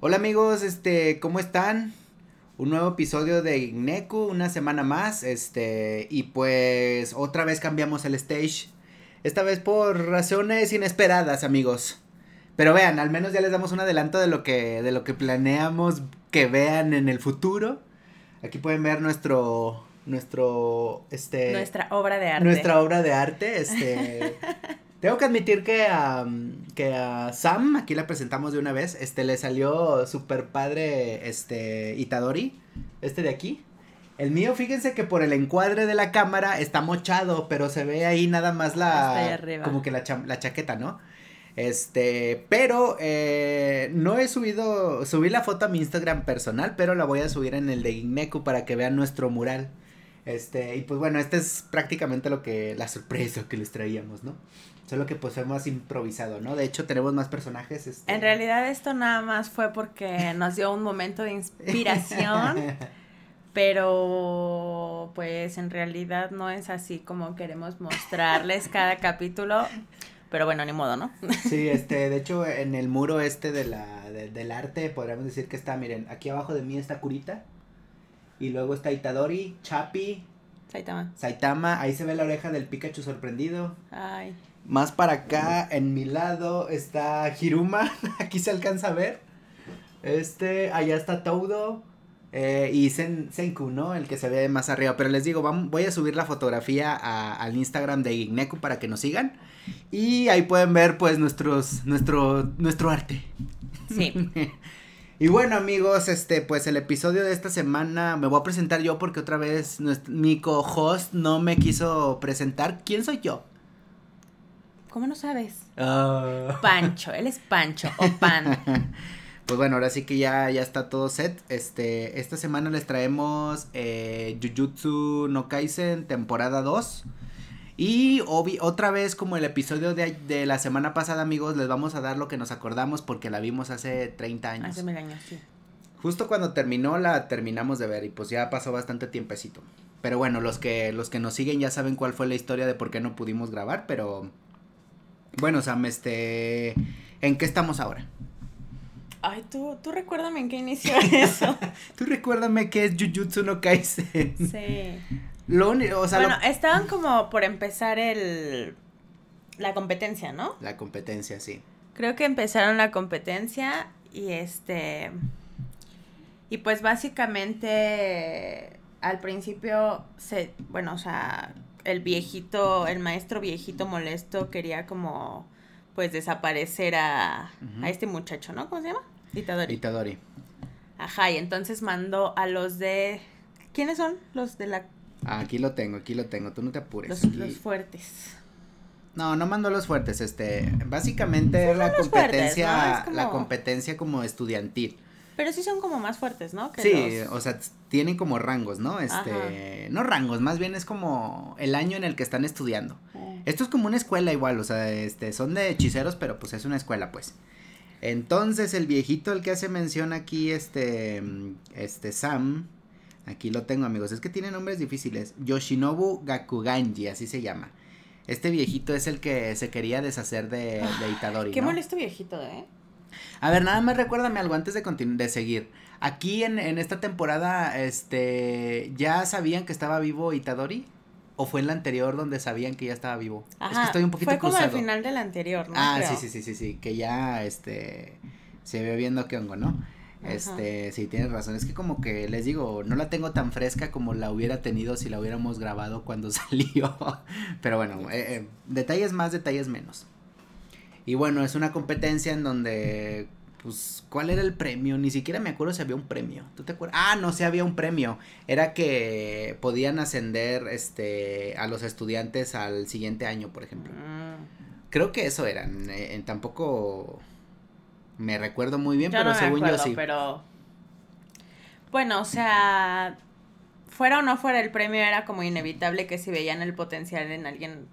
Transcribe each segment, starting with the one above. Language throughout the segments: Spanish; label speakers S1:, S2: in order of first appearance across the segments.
S1: Hola amigos, este, ¿cómo están? Un nuevo episodio de Igneku, una semana más, este, y pues otra vez cambiamos el stage. Esta vez por razones inesperadas, amigos. Pero vean, al menos ya les damos un adelanto de lo que, de lo que planeamos que vean en el futuro. Aquí pueden ver nuestro, nuestro, este...
S2: Nuestra obra de arte.
S1: Nuestra obra de arte, este... Tengo que admitir que a, que a Sam, aquí la presentamos de una vez, este, le salió súper padre, este, Itadori, este de aquí. El mío, fíjense que por el encuadre de la cámara está mochado, pero se ve ahí nada más la, como que la, la chaqueta, ¿no? Este, pero eh, no he subido, subí la foto a mi Instagram personal, pero la voy a subir en el de Igneku para que vean nuestro mural. Este, y pues bueno, este es prácticamente lo que, la sorpresa que les traíamos, ¿no? Solo que pues fue más improvisado, ¿no? De hecho tenemos más personajes. Este...
S2: En realidad esto nada más fue porque nos dio un momento de inspiración. pero pues en realidad no es así como queremos mostrarles cada capítulo. Pero bueno, ni modo, ¿no?
S1: Sí, este, de hecho, en el muro este de la, del arte, podríamos decir que está, miren, aquí abajo de mí está Kurita. Y luego está Itadori, Chapi.
S2: Saitama.
S1: Saitama, ahí se ve la oreja del Pikachu sorprendido.
S2: Ay.
S1: Más para acá, en mi lado, está Hiruma. Aquí se alcanza a ver. Este, allá está Toudo. Eh, y Senku, ¿no? El que se ve más arriba. Pero les digo, vamos, voy a subir la fotografía al Instagram de Igneku para que nos sigan. Y ahí pueden ver, pues, nuestros, nuestro, nuestro arte.
S2: Sí.
S1: y bueno, amigos, este, pues el episodio de esta semana me voy a presentar yo porque otra vez mi co-host no me quiso presentar. ¿Quién soy yo?
S2: ¿Cómo no sabes?
S1: Ah.
S2: Pancho, él es Pancho o Pan.
S1: Pues bueno, ahora sí que ya, ya está todo set. Este, esta semana les traemos eh, Jujutsu no Kaisen temporada 2. Y otra vez como el episodio de, de, la semana pasada, amigos, les vamos a dar lo que nos acordamos porque la vimos hace 30 años.
S2: Hace mil años, sí.
S1: Justo cuando terminó la terminamos de ver y pues ya pasó bastante tiempecito. Pero bueno, los que, los que nos siguen ya saben cuál fue la historia de por qué no pudimos grabar, pero bueno, Sam, este, ¿en qué estamos ahora?
S2: Ay, tú, tú recuérdame en qué inició eso.
S1: tú recuérdame qué es Jujutsu no Kaisen.
S2: Sí.
S1: Lo o sea,
S2: bueno, estaban como por empezar el, la competencia, ¿no?
S1: La competencia, sí.
S2: Creo que empezaron la competencia y este, y pues básicamente al principio se, bueno, o sea, el viejito, el maestro viejito molesto quería como pues desaparecer a, a este muchacho, ¿no? ¿Cómo se llama?
S1: Itadori. Itadori.
S2: Ajá, y entonces mandó a los de... ¿Quiénes son los de la...
S1: Ah, aquí lo tengo, aquí lo tengo, tú no te apures.
S2: Los, los fuertes.
S1: No, no mandó a los fuertes, este, básicamente la competencia, la competencia como estudiantil.
S2: Pero sí son como más fuertes, ¿no?
S1: sí, o sea, tienen como rangos, ¿no? Este, no rangos, más bien es como el año en el que están estudiando. Esto es como una escuela igual, o sea, este, son de hechiceros, pero pues es una escuela, pues. Entonces, el viejito el que hace mención aquí, este, este Sam, aquí lo tengo, amigos, es que tiene nombres difíciles. Yoshinobu Gakuganji, así se llama. Este viejito es el que se quería deshacer de, de Itadori.
S2: Qué molesto viejito, ¿eh?
S1: A ver, nada más recuérdame algo antes de, de seguir. Aquí en, en esta temporada, este, ¿ya sabían que estaba vivo Itadori? ¿O fue en la anterior donde sabían que ya estaba vivo?
S2: Ajá, es que estoy un poquito Fue como al final de la anterior, ¿no?
S1: Ah, sí, sí, sí, sí, sí, que ya, este, se ve viendo qué hongo, ¿no? Este, sí, tienes razón. Es que como que les digo, no la tengo tan fresca como la hubiera tenido si la hubiéramos grabado cuando salió. Pero bueno, eh, eh, detalles más, detalles menos. Y bueno, es una competencia en donde, pues, ¿cuál era el premio? Ni siquiera me acuerdo si había un premio. ¿Tú te acuerdas? Ah, no, sí había un premio. Era que podían ascender, este, a los estudiantes al siguiente año, por ejemplo. Mm. Creo que eso era. Eh, tampoco me recuerdo muy bien, pero según yo sí.
S2: Pero, bueno, o sea, fuera o no fuera el premio, era como inevitable que si veían el potencial en alguien.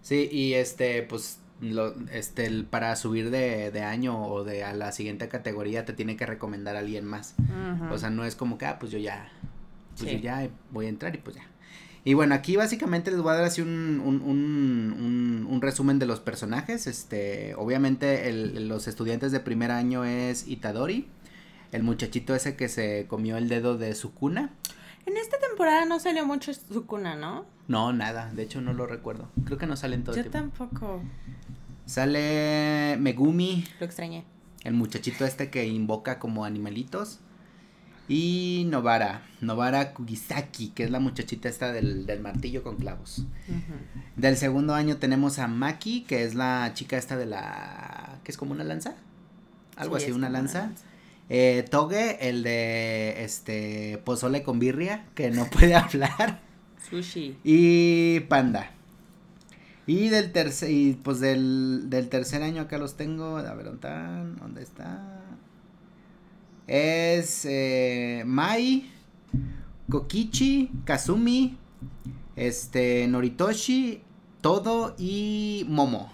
S1: Sí, y este, pues, lo, este, el, para subir de, de, año o de a la siguiente categoría te tiene que recomendar a alguien más. O sea, no es como que, ah, pues yo ya, pues yo ya voy a entrar y pues ya. Y bueno, aquí básicamente les voy a dar así un, un, un, un resumen de los personajes. Este, obviamente el, los estudiantes de primer año es Itadori, el muchachito ese que se comió el dedo de su cuna.
S2: En esta temporada no salió mucho su cuna, ¿no?
S1: No, nada, de hecho no lo recuerdo. Creo que no salen todo
S2: Yo tampoco.
S1: Sale Megumi.
S2: Lo extrañé.
S1: El muchachito este que invoca como animalitos. Y Novara, Novara Kugisaki, que es la muchachita esta del, del martillo con clavos. Del segundo año tenemos a Maki, que es la chica esta de la... que es como una lanza. Algo así, una lanza. Eh, Toge, el de este pozole con birria, que no puede hablar.
S2: Sushi.
S1: Y Panda. Y del tercer, y pues del, del tercer año acá los tengo. A ver. ¿Dónde está? Es eh, Mai, Kokichi, Kazumi, este, Noritoshi, Todo y Momo.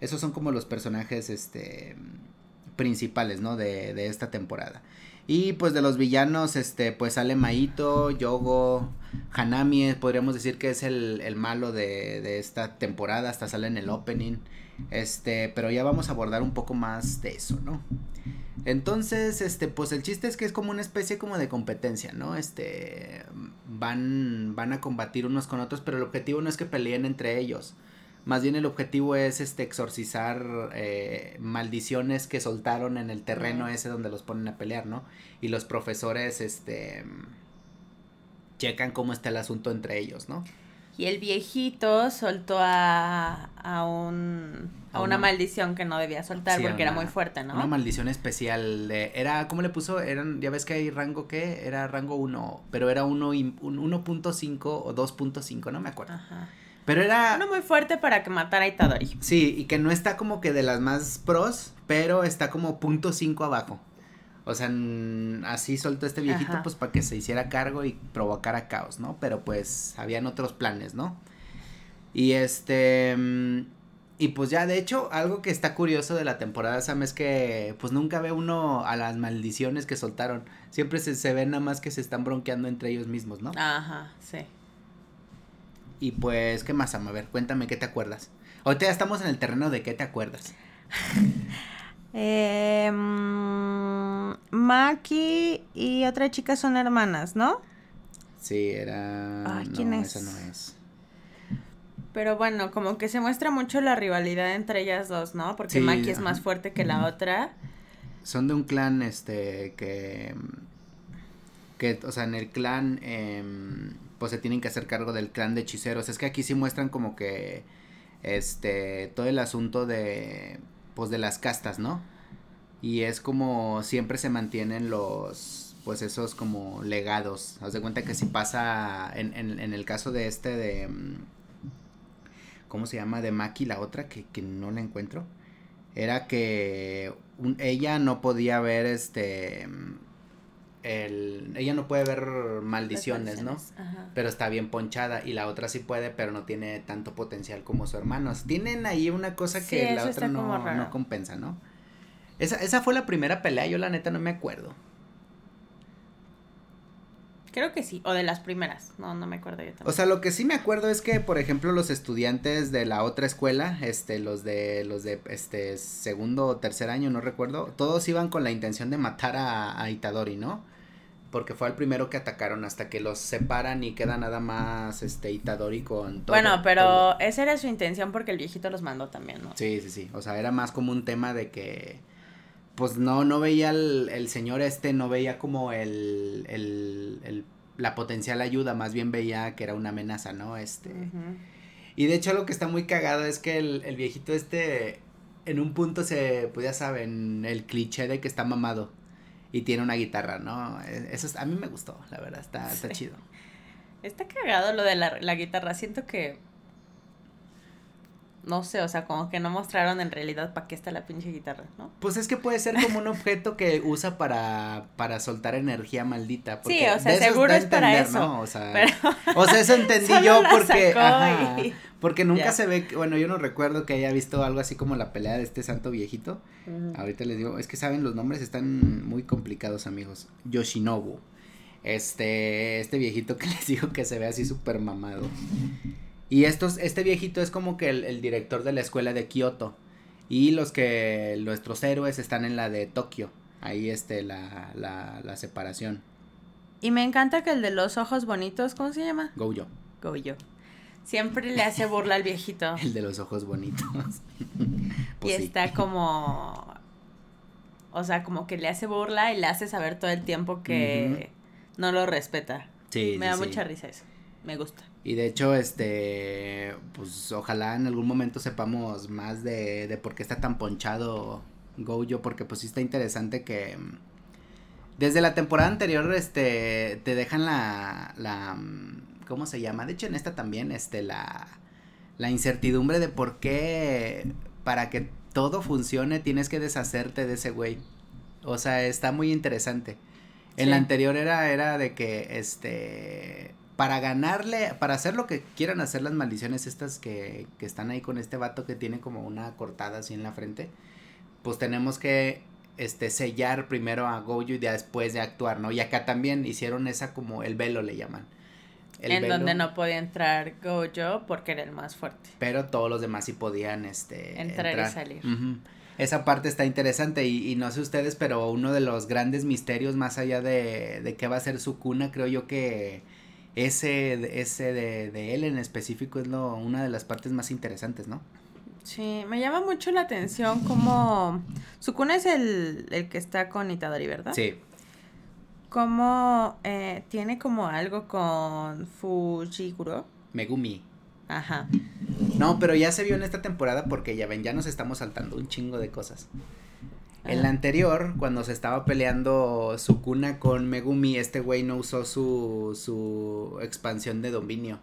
S1: Esos son como los personajes, este, principales, ¿no? De, de esta temporada. Y pues de los villanos, este, pues sale Maito, Yogo, Hanami, podríamos decir que es el, el malo de, de, esta temporada, hasta sale en el opening. Este, pero ya vamos a abordar un poco más de eso, ¿no? Entonces, este, pues el chiste es que es como una especie como de competencia, ¿no? Este, van, van a combatir unos con otros, pero el objetivo no es que peleen entre ellos. Más bien el objetivo es este exorcizar eh, maldiciones que soltaron en el terreno ese donde los ponen a pelear, ¿no? Y los profesores, este, checan cómo está el asunto entre ellos, ¿no?
S2: Y el viejito soltó a, a un a, una, una, maldición que no debía soltar sí, porque una, era muy fuerte, ¿no?
S1: Una maldición especial de, era, ¿cómo le puso? Eran, ya ves que hay rango ¿qué? Era rango 1, pero era 1.5 o 2.5, no me acuerdo. Ajá. Pero era...
S2: Uno muy fuerte para que matara a Itadori.
S1: Sí, y que no está como que de las más pros, pero está como punto .5 abajo. O sea, así soltó este viejito Ajá. pues para que se hiciera cargo y provocara caos, ¿no? Pero pues habían otros planes, ¿no? Y este... Y pues ya, de hecho, algo que está curioso de la temporada, Sam, es que pues nunca ve uno a las maldiciones que soltaron. Siempre se, se ve nada más que se están bronqueando entre ellos mismos, ¿no?
S2: Ajá, sí.
S1: Y pues, ¿qué más? A ver, cuéntame, ¿qué te acuerdas? Ahorita ya estamos en el terreno de qué te acuerdas.
S2: eh, Maki y otra chica son hermanas, ¿no?
S1: Sí, era...
S2: Ay, ¿quién
S1: no,
S2: es?
S1: esa no es.
S2: Pero bueno, como que se muestra mucho la rivalidad entre ellas dos, ¿no? Porque
S1: Sí,
S2: Maki es más fuerte que la otra.
S1: Son de un clan, este, que... Que, o sea, en el clan, eh, pues se tienen que hacer cargo del clan de hechiceros. Es que aquí sí muestran como que, este, todo el asunto de, pues de las castas, ¿no? Y es como siempre se mantienen los, pues esos como legados. Haz de cuenta que si pasa, en, en, el caso de este de, mm, ¿cómo se llama? De Maki, la otra, que, que no la encuentro. Era que un, ella no podía ver este el, ella no puede ver maldiciones, ¿no?
S2: Ajá.
S1: Pero está bien ponchada y la otra sí puede, pero no tiene tanto potencial como su hermano. Tienen ahí una cosa
S2: Sí,
S1: que la otra no, no compensa, ¿no? Esa, esa fue la primera pelea, yo la neta no me acuerdo.
S2: Creo que sí, o de las primeras. No, no me acuerdo yo también.
S1: O sea, lo que sí me acuerdo es que, por ejemplo, los estudiantes de la otra escuela, este, los de, los de, este, segundo o tercer año, no recuerdo, todos iban con la intención de matar a, a Itadori, ¿no? Porque fue el primero que atacaron hasta que los separan y queda nada más, este, Itadori con todo.
S2: bueno, pero
S1: todo.
S2: esa era su intención porque el viejito los mandó también, ¿no?
S1: Sí, sí, sí, o sea, era más como un tema de que, pues no, no veía el, el señor este, no veía como el, el, el, la potencial ayuda, más bien veía que era una amenaza, ¿no? Este... Y de hecho lo que está muy cagado es que el, el viejito este en un punto se, pues ya saben, el cliché de que está mamado y tiene una guitarra, ¿no? E- Eso es- a mí me gustó, la verdad, está, está
S2: Sí.
S1: chido.
S2: Está cagado lo de la, la guitarra. Siento que. No sé, o sea, como que no mostraron en realidad para qué está la pinche guitarra, ¿no?
S1: Pues es que puede ser como un objeto que usa para, para soltar energía maldita. porque
S2: Sí, o sea, seguro es para eso,
S1: ¿no? O sea,
S2: Pero.
S1: o sea, eso entendí yo porque,
S2: sacó
S1: ajá,
S2: y-
S1: porque nunca se ve, bueno, yo no recuerdo que haya visto algo así como la pelea de este santo viejito. Ahorita les digo, es que saben, los nombres están muy complicados, amigos. Yoshinobu. Este, este viejito que les digo que se ve así súper mamado. Y estos, este viejito es como que el, el, director de la escuela de Kioto. Y los que, nuestros héroes están en la de Tokio. Ahí este, la, la, la separación.
S2: Y me encanta que el de los ojos bonitos, ¿cómo se llama?
S1: Goyo.
S2: Goyo. Siempre le hace burla al viejito.
S1: el de los ojos bonitos.
S2: pues y sí. está como... O sea, como que le hace burla y le hace saber todo el tiempo que uh -huh. no lo respeta.
S1: Sí.
S2: Me da
S1: sí,
S2: mucha risa eso. Me gusta.
S1: Y de hecho, este, pues ojalá en algún momento sepamos más de, de por qué está tan ponchado Gojo, porque pues sí está interesante que mm, desde la temporada anterior, este, te dejan la, la, mm, ¿cómo se llama? De hecho en esta también, este, la, la incertidumbre de por qué para que todo funcione tienes que deshacerte de ese güey. O sea, está muy interesante. En sí. la anterior era, era de que, este, para ganarle, para hacer lo que quieran hacer las maldiciones estas que, que están ahí con este vato que tiene como una cortada así en la frente, pues tenemos que este sellar primero a Gojo y después de actuar, ¿no? Y acá también hicieron esa como el velo le llaman.
S2: El en velo, donde no podía entrar Gojo porque era el más fuerte.
S1: Pero todos los demás sí podían este
S2: entrar, entrar. y salir.
S1: Uh -huh. Esa parte está interesante y, y, no sé ustedes, pero uno de los grandes misterios más allá de, de qué va a ser su cuna, creo yo que ese, ese de, de él en específico es lo, una de las partes más interesantes, ¿no?
S2: Sí, me llama mucho la atención como... Sukuna es el, el que está con Itadori, ¿verdad?
S1: Sí.
S2: Como eh, tiene como algo con Fujiguro.
S1: Megumi.
S2: Ajá.
S1: No, pero ya se vio en esta temporada porque ya ven, ya nos estamos saltando un chingo de cosas. En la anterior, cuando se estaba peleando Sukuna con Megumi, este güey no usó su, su expansión de dominio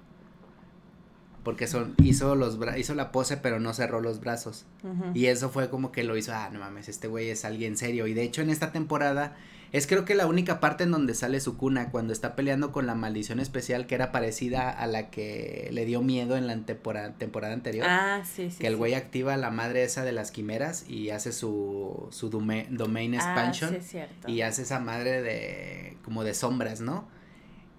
S1: porque son, hizo los hizo la pose pero no cerró los brazos. Uh -huh. Y eso fue como que lo hizo, ah, no mames, este güey es alguien serio. Y de hecho en esta temporada es creo que la única parte en donde sale su cuna cuando está peleando con la maldición especial que era parecida a la que le dio miedo en la temporada, temporada anterior.
S2: Ah, sí, sí.
S1: Que el güey sí. activa la madre esa de las quimeras y hace su, su domain, domain expansion.
S2: Ah, sí, es cierto.
S1: Y hace esa madre de como de sombras, ¿no?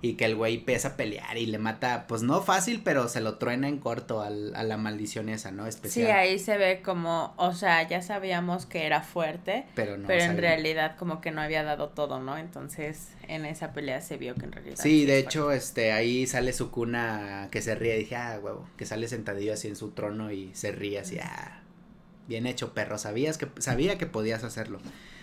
S1: Y que el güey empieza a pelear y le mata, pues no fácil, pero se lo truena en corto al, a la maldición esa, ¿no? Especial.
S2: Sí, ahí se ve como, o sea, ya sabíamos que era fuerte,
S1: pero, no
S2: pero en realidad como que no había dado todo, ¿no? Entonces en esa pelea se vio que en realidad.
S1: Sí, de hecho, fuerte. este, ahí sale su cuna que se ríe, dije, ah, huevo, que sale sentadillo así en su trono y se ríe así, ah, bien hecho, perro, sabías que, sabía que podías hacerlo.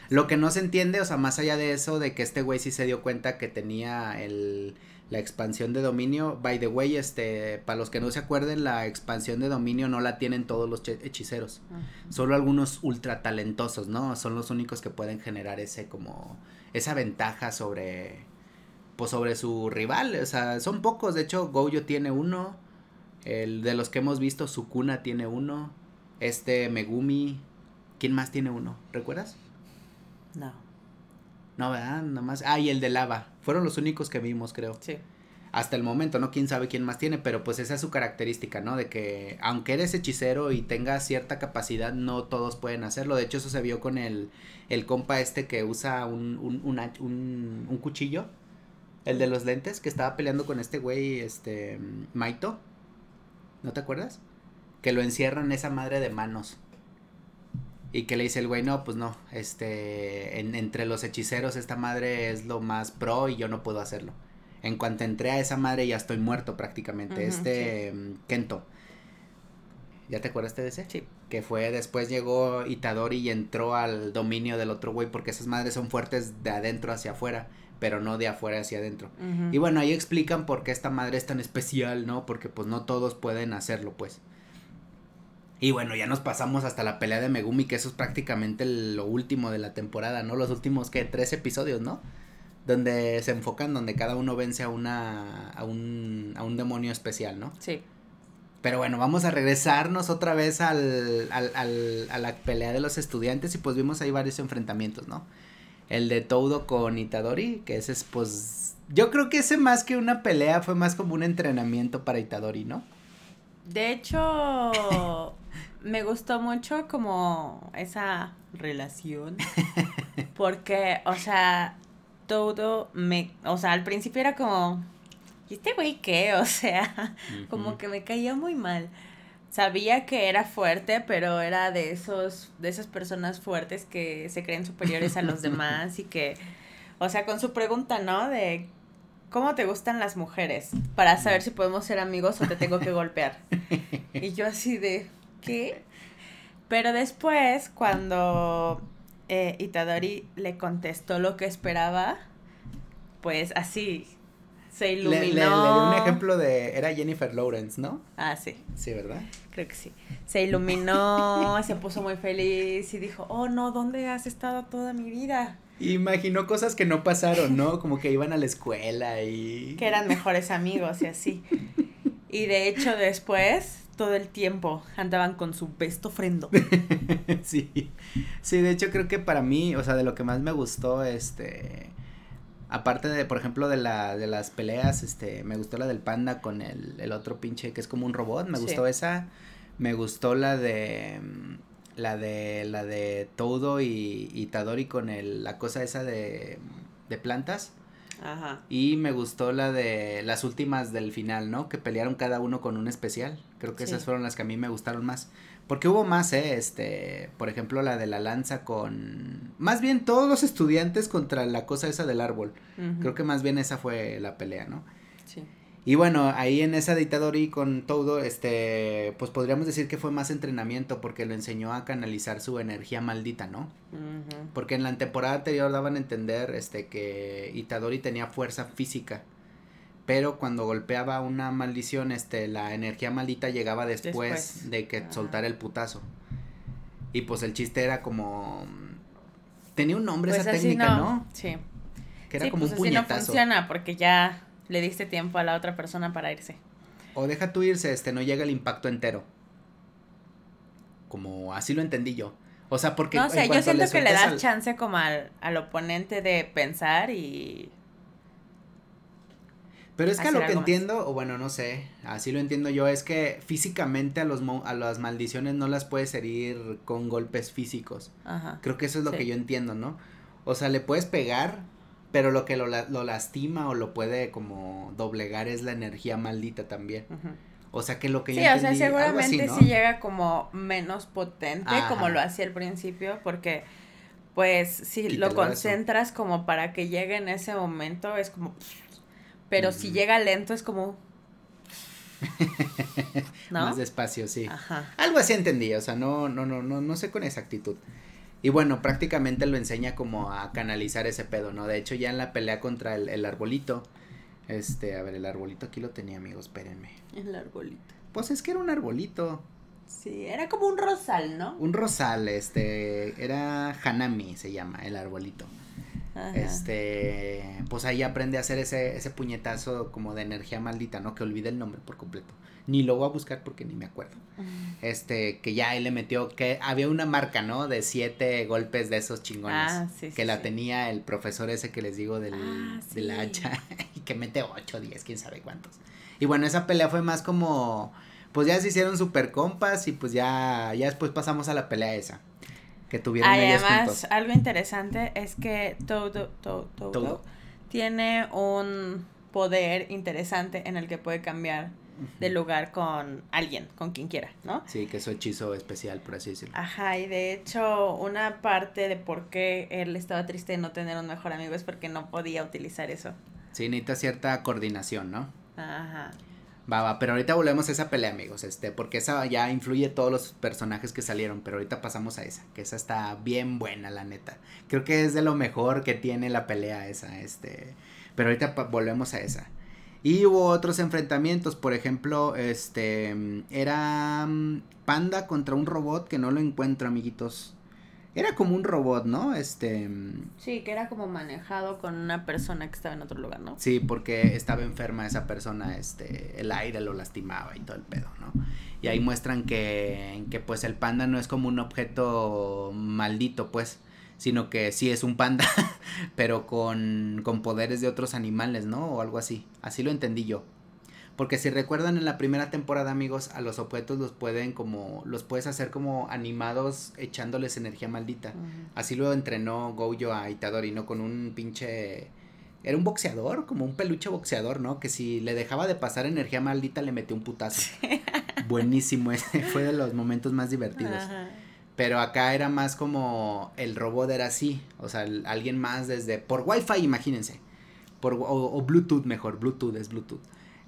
S1: Lo que no se entiende, o sea, más allá de eso, de que este güey sí se dio cuenta que tenía el, la expansión de dominio. By the way, este, para los que no se acuerden, la expansión de dominio no la tienen todos los hechiceros. Solo algunos ultra talentosos, ¿no? Son los únicos que pueden generar ese como, esa ventaja sobre, pues sobre su rival. O sea, son pocos. De hecho, Gojo tiene uno. El de los que hemos visto, Sukuna tiene uno. Este, Megumi. ¿Quién más tiene uno? ¿Recuerdas?
S2: No.
S1: No, ¿verdad? Nomás. Ah, y el de lava. Fueron los únicos que vimos, creo.
S2: Sí.
S1: Hasta el momento, ¿no? Quién sabe quién más tiene, pero pues esa es su característica, ¿no? De que aunque eres hechicero y tengas cierta capacidad, no todos pueden hacerlo. De hecho, eso se vio con el, el compa este que usa un, un, un, un, un cuchillo. El de los lentes, que estaba peleando con este güey, este, Maito. ¿No te acuerdas? Que lo encierran en esa madre de manos. Y que le dice el güey, no, pues no, este, en, entre los hechiceros esta madre es lo más pro y yo no puedo hacerlo. En cuanto entré a esa madre ya estoy muerto prácticamente. Uh -huh, este, sí. Kento. ¿Ya te acuerdas de ese?
S2: Sí.
S1: Que fue, después llegó Itadori y entró al dominio del otro güey porque esas madres son fuertes de adentro hacia afuera, pero no de afuera hacia adentro. Uh -huh. Y bueno, ahí explican por qué esta madre es tan especial, ¿no? Porque pues no todos pueden hacerlo, pues. Y bueno, ya nos pasamos hasta la pelea de Megumi, que eso es prácticamente lo último de la temporada, ¿no? Los últimos, ¿qué? Tres episodios, ¿no? Donde se enfocan, donde cada uno vence a una, a un, a un demonio especial, ¿no?
S2: Sí.
S1: Pero bueno, vamos a regresarnos otra vez al, al, al, a la pelea de los estudiantes y pues vimos ahí varios enfrentamientos, ¿no? El de Toudo con Itadori, que ese es pues... Yo creo que ese más que una pelea fue más como un entrenamiento para Itadori, ¿no?
S2: De hecho, me gustó mucho como esa relación. Porque, o sea, todo me, o sea, al principio era como, ¿y este güey qué? O sea, como que me caía muy mal. Sabía que era fuerte, pero era de esos, de esas personas fuertes que se creen superiores a los demás y que, o sea, con su pregunta, ¿no? De ¿cómo te gustan las mujeres? Para saber si podemos ser amigos o te tengo que golpear. Y yo así de, ¿qué? Pero después, cuando eh, Itadori le contestó lo que esperaba, pues así se iluminó. Le,
S1: le, un ejemplo de, era Jennifer Lawrence, ¿no?
S2: Ah, sí.
S1: Sí, ¿verdad?
S2: Creo que sí. Se iluminó, se puso muy feliz y dijo, oh no, ¿dónde has estado toda mi vida?
S1: Imaginó cosas que no pasaron, ¿no? Como que iban a la escuela y...
S2: Que eran mejores amigos y así. Y de hecho después, todo el tiempo, andaban con su besto ofrendo.
S1: sí. Sí, de hecho creo que para mí, o sea, de lo que más me gustó, este... Aparte de, por ejemplo, de la, de las peleas, este, me gustó la del panda con el, el otro pinche que es como un robot, me gustó esa. Me gustó la de la de la de Todo y, y Tadori con el, la cosa esa de, de plantas. Ajá. Y me gustó la de las últimas del final, ¿no? Que pelearon cada uno con un especial. Creo que esas fueron las que a mí me gustaron más. Porque hubo más, ¿eh? Este, por ejemplo, la de la lanza con... Más bien todos los estudiantes contra la cosa esa del árbol. Creo que más bien esa fue la pelea, ¿no? Sí. Y bueno, ahí en esa y con todo, este, pues podríamos decir que fue más entrenamiento porque lo enseñó a canalizar su energía maldita, ¿no? Porque en la temporada anterior daban a entender, este, que Itadori tenía fuerza física, pero cuando golpeaba una maldición, este, la energía maldita llegaba después, de que soltara el putazo. Y pues el chiste era como, tenía un nombre esa pues técnica, no. Sí.
S2: Que era como pues un puñetazo. no funciona porque ya le diste tiempo a la otra persona para irse.
S1: O deja tú irse, este, no llega el impacto entero. Como así lo entendí yo. O sea, porque...
S2: No sé, yo siento que le das chance como al, al oponente de pensar y...
S1: Pero es que a lo que entiendo, o bueno, no sé, así lo entiendo yo, es que físicamente a, los a las maldiciones no las puedes herir con golpes físicos. Ajá. Creo que eso es lo que yo entiendo, ¿no? O sea, le puedes pegar, pero lo que lo, lo, lastima o lo puede como doblegar es la energía maldita también. O sea que lo que
S2: sí, yo o sea, seguramente sí llega como menos potente como lo hacía al principio porque pues si lo concentras como para que llegue en ese momento es como pero si llega lento es como
S1: ¿No? Más despacio, sí. Ajá. Algo así entendí, o sea, no no no no no sé con exactitud. Y bueno, prácticamente lo enseña como a canalizar ese pedo, ¿no? De hecho, ya en la pelea contra el, arbolito, este, a ver, el arbolito aquí lo tenía, amigos, espérenme.
S2: El arbolito.
S1: Pues es que era un arbolito.
S2: Sí, era como un rosal, ¿no?
S1: Un rosal, este, era Hanami, se llama, el arbolito. Este, pues ahí aprende a hacer ese, ese puñetazo como de energía maldita, ¿no? Que olvide el nombre por completo ni lo voy a buscar porque ni me acuerdo. Este, que ya él le metió, que había una marca, ¿no? De siete golpes de esos chingones. Ah, sí, que la tenía el profesor ese que les digo del, ah, de la hacha, y que mete ocho, diez, quién sabe cuántos. Y bueno, esa pelea fue más como, pues ya se hicieron super compas y pues ya, ya después pasamos a la pelea esa. Que tuvieron
S2: ellos además, algo interesante es que todo, todo, todo, tiene un poder interesante en el que puede cambiar del lugar con alguien, con quien quiera, ¿no?
S1: Sí, que es su hechizo especial, por así decirlo.
S2: Ajá, y de hecho, una parte de por qué él estaba triste de no tener un mejor amigo es porque no podía utilizar eso.
S1: Sí, necesita cierta coordinación, ¿no? Ajá. Va, va, pero ahorita volvemos a esa pelea, amigos, este, porque esa ya influye todos los personajes que salieron, pero ahorita pasamos a esa, que esa está bien buena, la neta. Creo que es de lo mejor que tiene la pelea esa, este, pero ahorita volvemos a esa. Y hubo otros enfrentamientos, por ejemplo, este era mm, Panda contra un robot que no lo encuentro, amiguitos. Era como un robot, ¿no? Este
S2: mm, Sí, que era como manejado con una persona que estaba en otro lugar, ¿no?
S1: Sí, porque estaba enferma esa persona, este, el aire lo lastimaba y todo el pedo, ¿no? Y ahí muestran que que pues el panda no es como un objeto maldito, pues, sino que sí es un panda, pero con, con poderes de otros animales, ¿no? O algo así. Así lo entendí yo. Porque si recuerdan en la primera temporada, amigos, a los objetos los pueden como, los puedes hacer como animados echándoles energía maldita. Así lo entrenó Gojo a Itadori, ¿no? Con un pinche... Era un boxeador, como un peluche boxeador, ¿no? Que si le dejaba de pasar energía maldita le metió un putazo. Buenísimo, ese fue de los momentos más divertidos. Pero acá era más como el robot era así, o sea, alguien más desde por Wi-Fi, imagínense. Por o, o Bluetooth mejor, Bluetooth es Bluetooth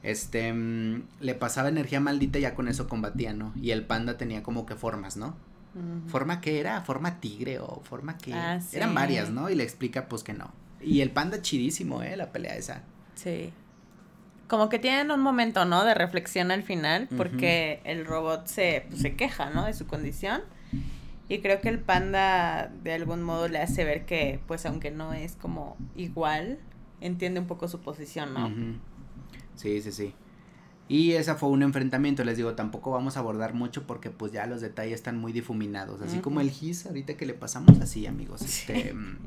S1: este, mm, le pasaba energía maldita y ya con eso combatía, ¿no? Y el panda tenía como que formas, ¿no? ¿Forma que era? ¿Forma tigre o forma que...? Ah, Eran varias, ¿no? Y le explica pues que no. Y el panda chidísimo, ¿eh? La pelea esa.
S2: Sí. Como que tienen un momento, ¿no? De reflexión al final, porque el robot se, pues, se queja, ¿no? De su condición. Y creo que el panda de algún modo le hace ver que, pues aunque no es como igual, entiende un poco su posición, ¿no?
S1: Sí, sí, sí. Y esa fue un enfrentamiento, les digo, tampoco vamos a abordar mucho porque pues ya los detalles están muy difuminados, así como el GIS ahorita que le pasamos así, amigos. Este, mm,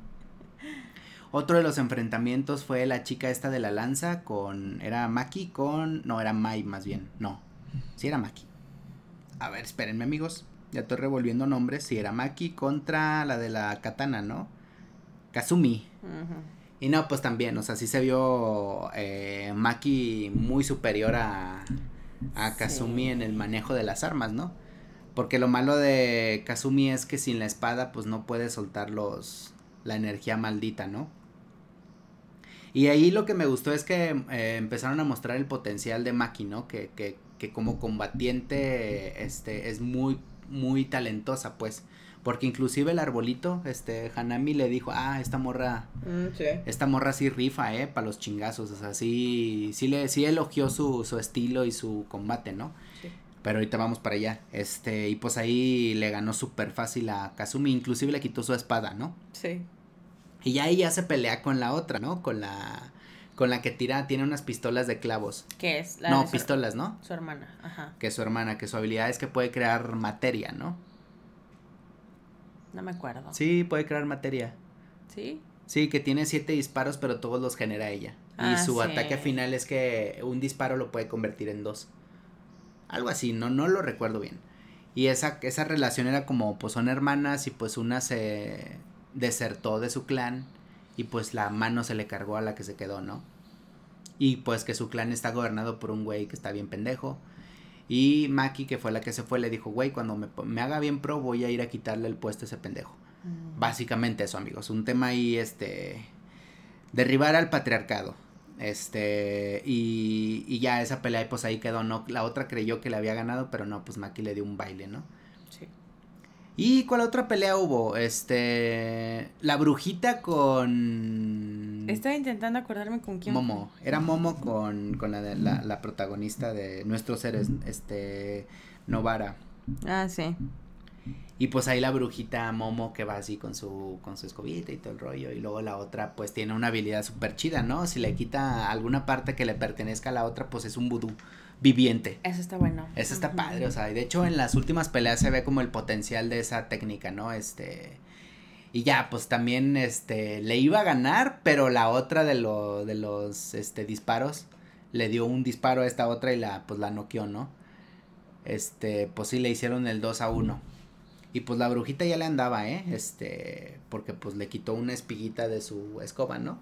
S1: otro de los enfrentamientos fue la chica esta de la lanza con, era Maki con, no, era Mai más bien, no, sí era Maki. A ver, espérenme amigos, ya estoy revolviendo nombres, sí era Maki contra la de la katana, ¿no? Kazumi. Y no, pues también, o sea, sí se vio eh, Maki muy superior a, a Kazumi en el manejo de las armas, ¿no? Porque lo malo de Kazumi es que sin la espada, pues no puede soltar los, la energía maldita, ¿no? Y ahí lo que me gustó es que eh, empezaron a mostrar el potencial de Maki, ¿no? Que, que, que como combatiente, este, es muy, muy talentosa, pues. Porque inclusive el arbolito, este, Hanami le dijo, ah, esta morra, mm, sí. esta morra sí rifa, eh, para los chingazos, o sea, sí, sí le, sí elogió su, su estilo y su combate, ¿no? Sí. Pero ahorita vamos para allá, este, y pues ahí le ganó súper fácil a Kazumi, inclusive le quitó su espada, ¿no? Sí. Y ya ella se pelea con la otra, ¿no? Con la, con la que tira, tiene unas pistolas de clavos.
S2: ¿Qué es?
S1: La no, pistolas, ¿no?
S2: Su hermana, ajá.
S1: Que su hermana, que su habilidad es que puede crear materia, ¿no?
S2: No me acuerdo.
S1: Sí, puede crear materia.
S2: ¿Sí?
S1: Sí, que tiene siete disparos, pero todos los genera ella. y ah, su ataque final es que un disparo lo puede convertir en dos. Algo así, no, no lo recuerdo bien. Y esa, esa relación era como, pues son hermanas y pues una se desertó de su clan y pues la mano se le cargó a la que se quedó, ¿no? Y pues que su clan está gobernado por un güey que está bien pendejo y Maki, que fue la que se fue, le dijo, güey, cuando me, haga bien pro voy a ir a quitarle el puesto a ese pendejo. Mm. Básicamente eso, amigos. Un tema ahí, este, derribar al patriarcado. Este, y, y ya esa pelea, pues ahí quedó, ¿no? La otra creyó que le había ganado, pero no, pues Maki le dio un baile, ¿no? ¿Y cuál otra pelea hubo? Este. La brujita con.
S2: Estaba intentando acordarme con quién.
S1: Momo. Era Momo con, con la, de, la, la protagonista de Nuestros Seres, este. Novara.
S2: Ah, sí.
S1: Y pues ahí la brujita Momo que va así con su, con su escobita y todo el rollo. Y luego la otra pues tiene una habilidad súper chida, ¿no? Si le quita alguna parte que le pertenezca a la otra, pues es un vudú viviente.
S2: Eso está bueno.
S1: Eso está padre, o sea, y de hecho en las últimas peleas se ve como el potencial de esa técnica, ¿no? Este y ya, pues también este le iba a ganar, pero la otra de lo de los este disparos le dio un disparo a esta otra y la pues la noqueó, ¿no? Este, pues sí le hicieron el 2 a 1. Y pues la brujita ya le andaba, ¿eh? Este, porque pues le quitó una espiguita de su escoba, ¿no?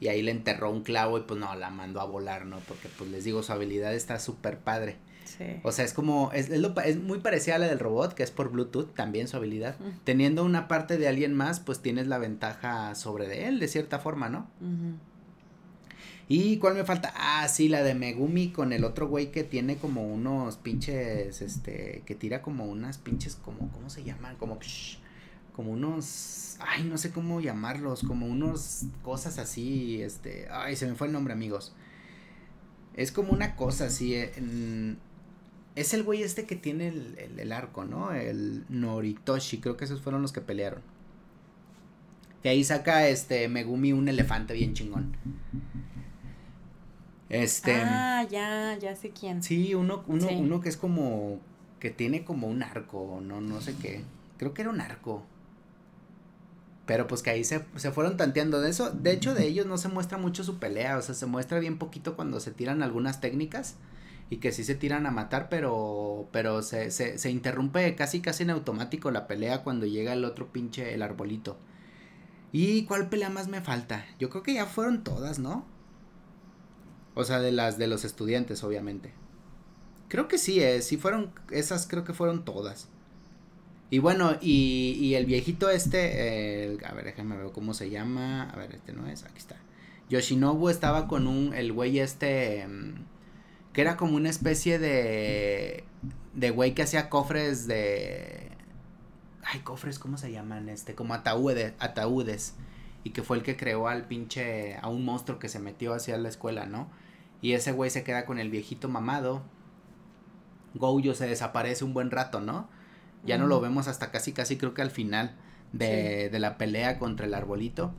S1: y ahí le enterró un clavo y pues no, la mandó a volar, ¿no? Porque pues les digo, su habilidad está súper padre. Sí. O sea, es como, es, es, lo, es, muy parecida a la del robot, que es por Bluetooth, también su habilidad. Teniendo una parte de alguien más, pues tienes la ventaja sobre de él, de cierta forma, ¿no? ¿Y cuál me falta? Ah, sí, la de Megumi con el otro güey que tiene como unos pinches, este, que tira como unas pinches, como, ¿cómo se llaman? Como, como unos, ay, no sé cómo llamarlos, como unos cosas así, este, ay, se me fue el nombre, amigos. Es como una cosa así, eh, es el güey este que tiene el, arco, ¿no? El Noritoshi, creo que esos fueron los que pelearon. Que ahí saca este Megumi un elefante bien chingón. Este.
S2: Ah, ya, ya sé quién.
S1: Sí, uno, uno, uno que es como. que tiene como un arco, no, no sé qué. Creo que era un arco. Pero pues que ahí se, se fueron tanteando de eso. De hecho, de ellos no se muestra mucho su pelea. O sea, se muestra bien poquito cuando se tiran algunas técnicas. Y que sí se tiran a matar, pero. Pero se, se, se interrumpe casi casi en automático la pelea cuando llega el otro pinche el arbolito. ¿Y cuál pelea más me falta? Yo creo que ya fueron todas, ¿no? O sea, de las de los estudiantes, obviamente. Creo que sí, eh, sí fueron, esas creo que fueron todas. Y bueno, y, y el viejito este, a ver, déjenme ver cómo se llama. A ver, este no es, aquí está. Yoshinobu estaba con un, el güey este, mm, que era como una especie de, de güey que hacía cofres de, ay, cofres, ¿cómo se llaman? Este, como ataúdes, ataúdes. Y que fue el que creó al pinche, a un monstruo que se metió hacia la escuela, ¿no? Y ese güey se queda con el viejito mamado. Goyo se desaparece un buen rato, ¿no? Ya no lo vemos hasta casi, casi creo que al final de, de la pelea contra el arbolito.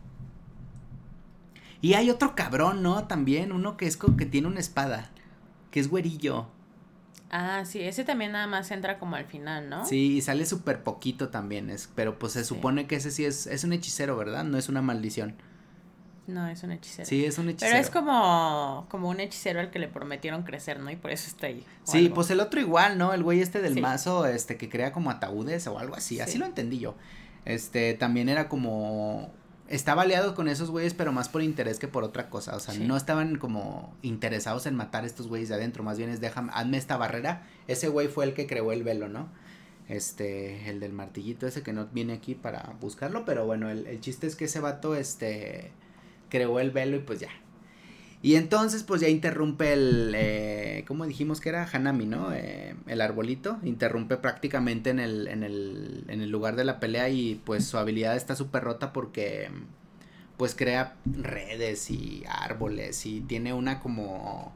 S1: Y hay otro cabrón, ¿no? También, uno que es que tiene una espada, que es güerillo.
S2: Ah, sí, ese también nada más entra como al final, ¿no?
S1: Sí, y sale súper poquito también, es, pero pues se supone que ese sí es, es un hechicero, ¿verdad? No es una maldición.
S2: No, es un hechicero.
S1: Sí, es un hechicero.
S2: Pero es como, como un hechicero al que le prometieron crecer, ¿no? Y por eso está ahí.
S1: Sí, pues el otro igual, ¿no? El güey este del mazo, este, que crea como ataúdes o algo así, así lo entendí yo. Este, también era como estaba aliado con esos güeyes, pero más por interés que por otra cosa. O sea, no estaban como interesados en matar a estos güeyes de adentro. Más bien es, déjame, hazme esta barrera. Ese güey fue el que creó el velo, ¿no? Este, el del martillito ese que no viene aquí para buscarlo. Pero bueno, el, el chiste es que ese vato, este, creó el velo y pues ya, y entonces pues ya interrumpe el, eh, ¿cómo dijimos que era? Hanami, ¿no? Eh, el arbolito, interrumpe prácticamente en el, en, el, en el lugar de la pelea y pues su habilidad está súper rota porque pues crea redes y árboles y tiene una como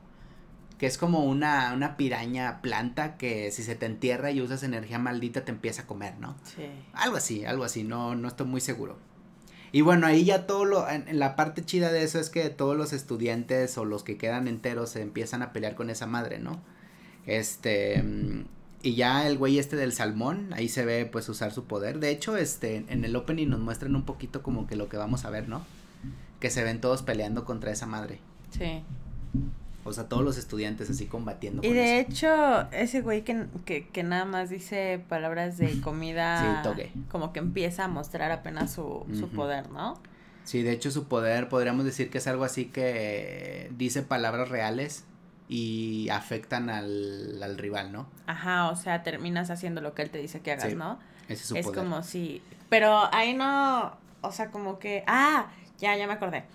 S1: que es como una, una piraña planta que si se te entierra y usas energía maldita te empieza a comer, ¿no? Sí. Algo así, algo así, no, no estoy muy seguro. Y bueno, ahí ya todo lo, en, la parte chida de eso es que todos los estudiantes o los que quedan enteros se empiezan a pelear con esa madre, ¿no? Este, mm, y ya el güey este del salmón, ahí se ve pues usar su poder. De hecho, este, en el opening nos muestran un poquito como que lo que vamos a ver, ¿no? Que se ven todos peleando contra esa madre. Sí. O sea, todos los estudiantes así combatiendo.
S2: Y de hecho, ese güey que, que, que, nada más dice palabras de comida. Como que empieza a mostrar apenas su, su poder, ¿no?
S1: Sí, de hecho su poder podríamos decir que es algo así que dice palabras reales y afectan al, al rival, ¿no?
S2: Ajá, o sea, terminas haciendo lo que él te dice que hagas, ¿no? Ese es su es como si... Pero ahí no, o sea, como que... Ah, ya, ya me acordé.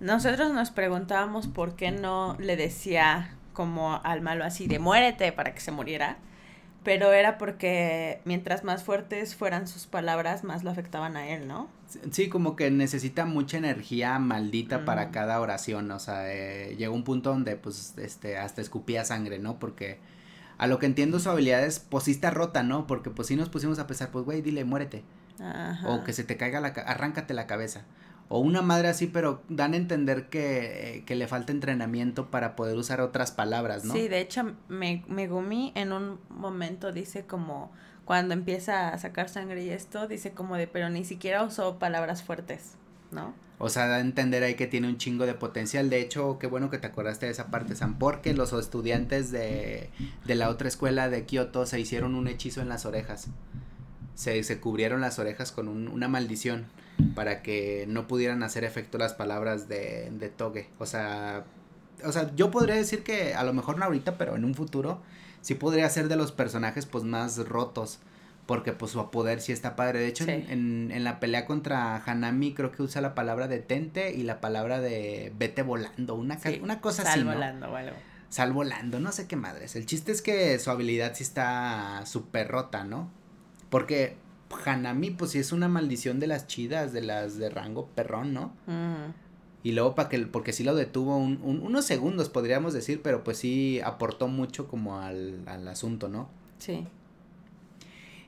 S2: Nosotros nos preguntábamos por qué no le decía como al malo así de muérete para que se muriera, pero era porque mientras más fuertes fueran sus palabras, más lo afectaban a él, ¿no?
S1: Sí, como que necesita mucha energía maldita para cada oración, o sea, eh, llegó un punto donde pues este hasta escupía sangre, ¿no? Porque a lo que entiendo su habilidad es pues sí está rota, ¿no? Porque pues sí nos pusimos a pensar, pues güey, dile muérete. O que se te caiga la arráncate la cabeza o una madre así, pero dan a entender que, que, le falta entrenamiento para poder usar otras palabras, ¿no?
S2: Sí, de hecho, me, Megumi en un momento dice como, cuando empieza a sacar sangre y esto, dice como de, pero ni siquiera usó palabras fuertes, ¿no?
S1: O sea, da a entender ahí que tiene un chingo de potencial. De hecho, qué bueno que te acordaste de esa parte, Sam, porque los estudiantes de, de la otra escuela de Kioto se hicieron un hechizo en las orejas. Se, se cubrieron las orejas con un, una maldición para que no pudieran hacer efecto las palabras de, de Toge. O sea, o sea, yo podría decir que a lo mejor no ahorita, pero en un futuro sí podría ser de los personajes pues más rotos. Porque pues su poder sí está padre. De hecho, en, en, la pelea contra Hanami creo que usa la palabra de tente y la palabra de vete volando. Una, una cosa así. Sal volando o algo. Sal volando, no sé qué madres. El chiste es que su habilidad sí está súper rota, ¿no? Porque Hanami, pues sí es una maldición de las chidas, de las de rango perrón, ¿no? Y luego para que, porque sí lo detuvo unos segundos, podríamos decir, pero pues sí aportó mucho como al, al asunto, ¿no? Sí.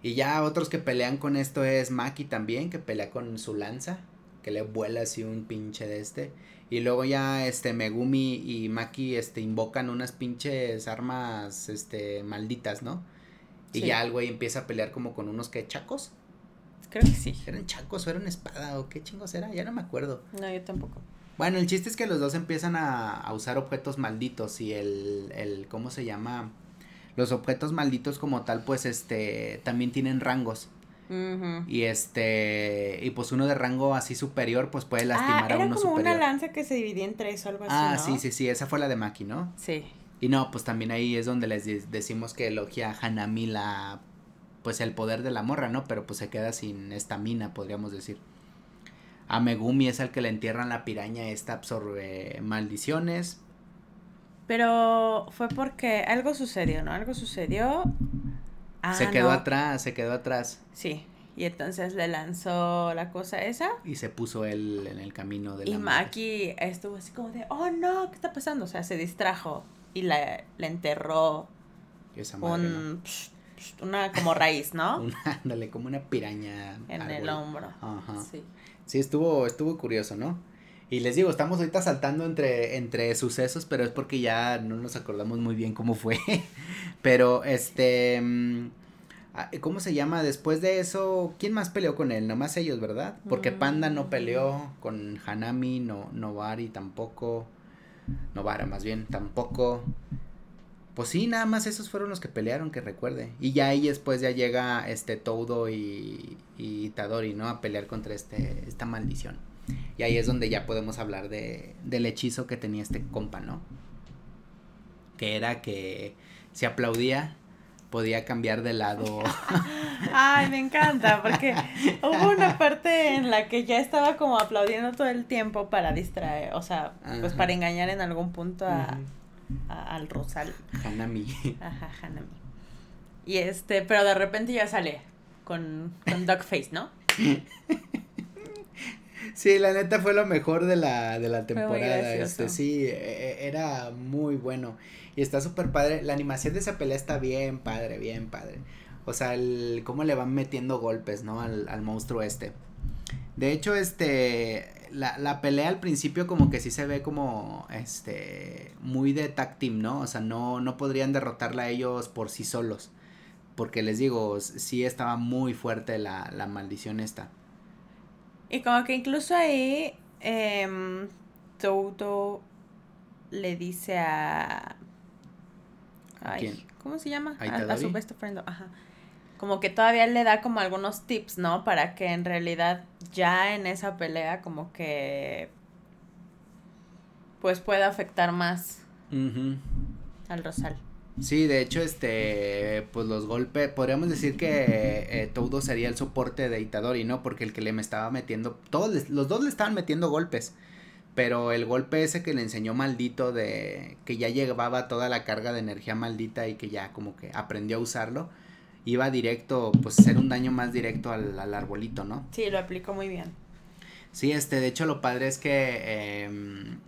S1: Y ya otros que pelean con esto es Maki también, que pelea con su lanza, que le vuela así un pinche de este. Y luego ya este Megumi y Maki este invocan unas pinches armas este malditas, ¿no? Y ya el güey empieza a pelear como con unos que chacos.
S2: Creo que sí.
S1: ¿Eran chacos o era una espada o qué chingos era? Ya no me acuerdo.
S2: No, yo tampoco.
S1: Bueno, el chiste es que los dos empiezan a, a usar objetos malditos y el, el, ¿cómo se llama? Los objetos malditos como tal, pues, este, también tienen rangos.
S2: Ujú.
S1: Y este, y pues uno de rango así superior, pues puede
S2: Ah,
S1: lastimar a
S2: era
S1: uno
S2: como
S1: superior.
S2: una lanza que se dividía en tres o algo así,
S1: ah,
S2: ¿no?
S1: sí, sí, sí, esa fue la de Maki, ¿no?
S2: Sí.
S1: Y no, pues también ahí es donde les de- decimos que elogia a Hanami la, pues el poder de la morra, ¿no? Pero pues se queda sin estamina, podríamos decir. A Megumi es el que le entierran la piraña, esta absorbe maldiciones.
S2: Pero fue porque algo sucedió, ¿no? Algo sucedió. Ah,
S1: se quedó
S2: no.
S1: atrás, se quedó atrás
S2: Sí. Y entonces le lanzó la cosa esa.
S1: y se puso él en el camino de la
S2: Y
S1: madre.
S2: Maki estuvo así como de, oh no, ¿qué está pasando? O sea, se distrajo y la, le enterró
S1: Esa madre, ¿no?
S2: un, psh, psh, una como raíz, ¿no?
S1: Una- ándale, como una piraña.
S2: en
S1: árbol.
S2: el hombro.
S1: Ajá.
S2: Sí.
S1: Sí, estuvo, estuvo curioso, ¿no? Y les digo, estamos ahorita saltando entre, entre sucesos, pero es porque ya no nos acordamos muy bien cómo fue. pero, este, mm, ah, ¿cómo se llama? Después de eso, ¿quién más peleó con él? Nomás ellos, ¿verdad? Porque Panda no
S2: Mm.
S1: peleó con Hanami, no, Novari tampoco. Novara más bien, tampoco. Pues sí, nada más esos fueron los que pelearon, que recuerde. Y ya ahí después ya llega este Toudo y, y Tadori, ¿no? A pelear contra este, esta maldición. Y ahí es donde ya podemos hablar de, del hechizo que tenía este compa, ¿no? Que era que si aplaudía, podía cambiar de lado.
S2: Ay, me encanta, porque hubo una parte en la que ya estaba como aplaudiendo todo el tiempo para distraer, o sea, pues para engañar en algún punto a- al Rosal.
S1: Hanami.
S2: Ajá, Hanami. Y este, pero de repente ya sale con, con Duckface, ¿no?
S1: Sí, la neta fue lo mejor de la, de la temporada. Este, sí, e- e- era muy bueno. Y está súper padre. La animación de esa pelea está bien padre, bien padre. O sea, el cómo le van metiendo golpes, ¿no? Al, al monstruo este. De hecho, este, la, la pelea al principio como que sí se ve como, este, muy de tag team, ¿no? O sea, no, no podrían derrotarla ellos por sí solos. Porque les digo, sí estaba muy fuerte la, la maldición esta.
S2: Y como que incluso ahí, eh, Todo le dice a... Ay,
S1: quién?
S2: ¿Cómo se llama?
S1: ¿A
S2: A, su best friend, ajá. Como que todavía le da como algunos tips, ¿no? Para que en realidad ya en esa pelea como que pues pueda afectar más al Rosal.
S1: Sí, de hecho, este, pues los golpes, podríamos decir que eh, Toudo sería el soporte de Itadori, ¿no? Porque el que le me estaba metiendo, todos, les- los dos le estaban metiendo golpes, pero el golpe ese que le enseñó maldito de, que ya llevaba toda la carga de energía maldita y que ya como que aprendió a usarlo, iba directo, pues hacer un daño más directo al, al arbolito, ¿no?
S2: Sí, lo aplicó muy bien.
S1: Sí, este, de hecho lo padre es que em,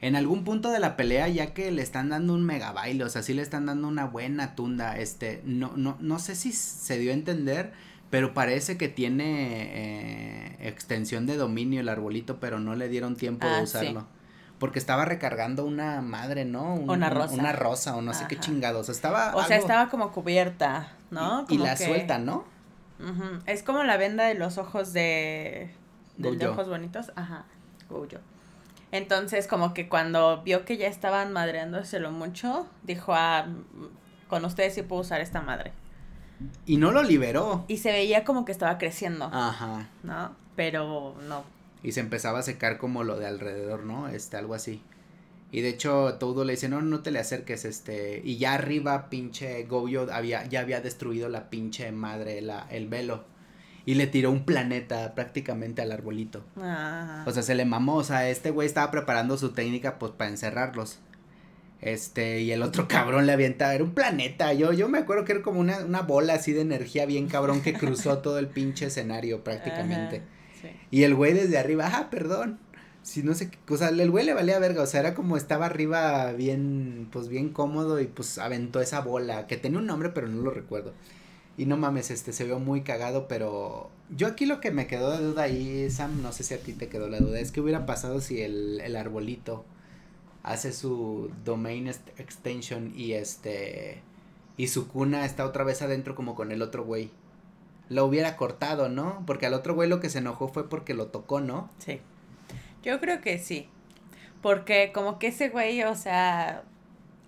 S1: en algún punto de la pelea, ya que le están dando un mega baile, o sea, sí le están dando una buena tunda, este, no, no, no sé si se dio a entender, pero parece que tiene eh, extensión de dominio el arbolito, pero no le dieron tiempo
S2: Ah,
S1: de
S2: sí.
S1: usarlo. Porque estaba recargando una madre, ¿no? Un-
S2: Una
S1: un-
S2: rosa.
S1: Una rosa o no sé qué chingados. Estaba
S2: O sea, estaba como cubierta, ¿no?
S1: Y, la
S2: que-
S1: suelta, ¿no?
S2: Es como la venda de los ojos de... de ojos bonitos. Ajá, Gojo. Entonces, como que cuando vio que ya estaban madreándoselo mucho, dijo, ah, con ustedes sí puedo usar esta madre.
S1: Y no lo liberó.
S2: Y se veía como que estaba creciendo,
S1: Ajá.
S2: ¿no? Pero no.
S1: Y se empezaba a secar como lo de alrededor, ¿no? Este, algo así. Y de hecho, todo le dice, no, no te le acerques, este. Y ya arriba, pinche Goyo había, ya había destruido la pinche madre, la, el velo. Y le tiró un planeta prácticamente al arbolito.
S2: Ah,
S1: O sea, se le mamó. O sea, este güey estaba preparando su técnica, pues, para encerrarlos. Este, y el otro cabrón le avienta, era un planeta. Yo, yo me acuerdo que era como una, una bola así de energía bien cabrón que cruzó todo el pinche escenario prácticamente.
S2: ajá, sí.
S1: Y el güey desde arriba, ah, perdón. Si no sé qué cosa, el güey le valía verga, o sea, era como estaba arriba bien, pues bien cómodo y pues aventó esa bola, que tenía un nombre pero no lo recuerdo. Y no mames, este, se vio muy cagado, pero yo aquí lo que me quedó de duda ahí, Sam, no sé si a ti te quedó la duda, es que hubiera pasado si el, el arbolito hace su domain extension y este, y su cuna está otra vez adentro como con el otro güey. lo hubiera cortado, ¿no? Porque al otro güey lo que se enojó fue porque lo tocó, ¿no?
S2: Sí. Yo creo que sí. Porque como que ese güey, o sea...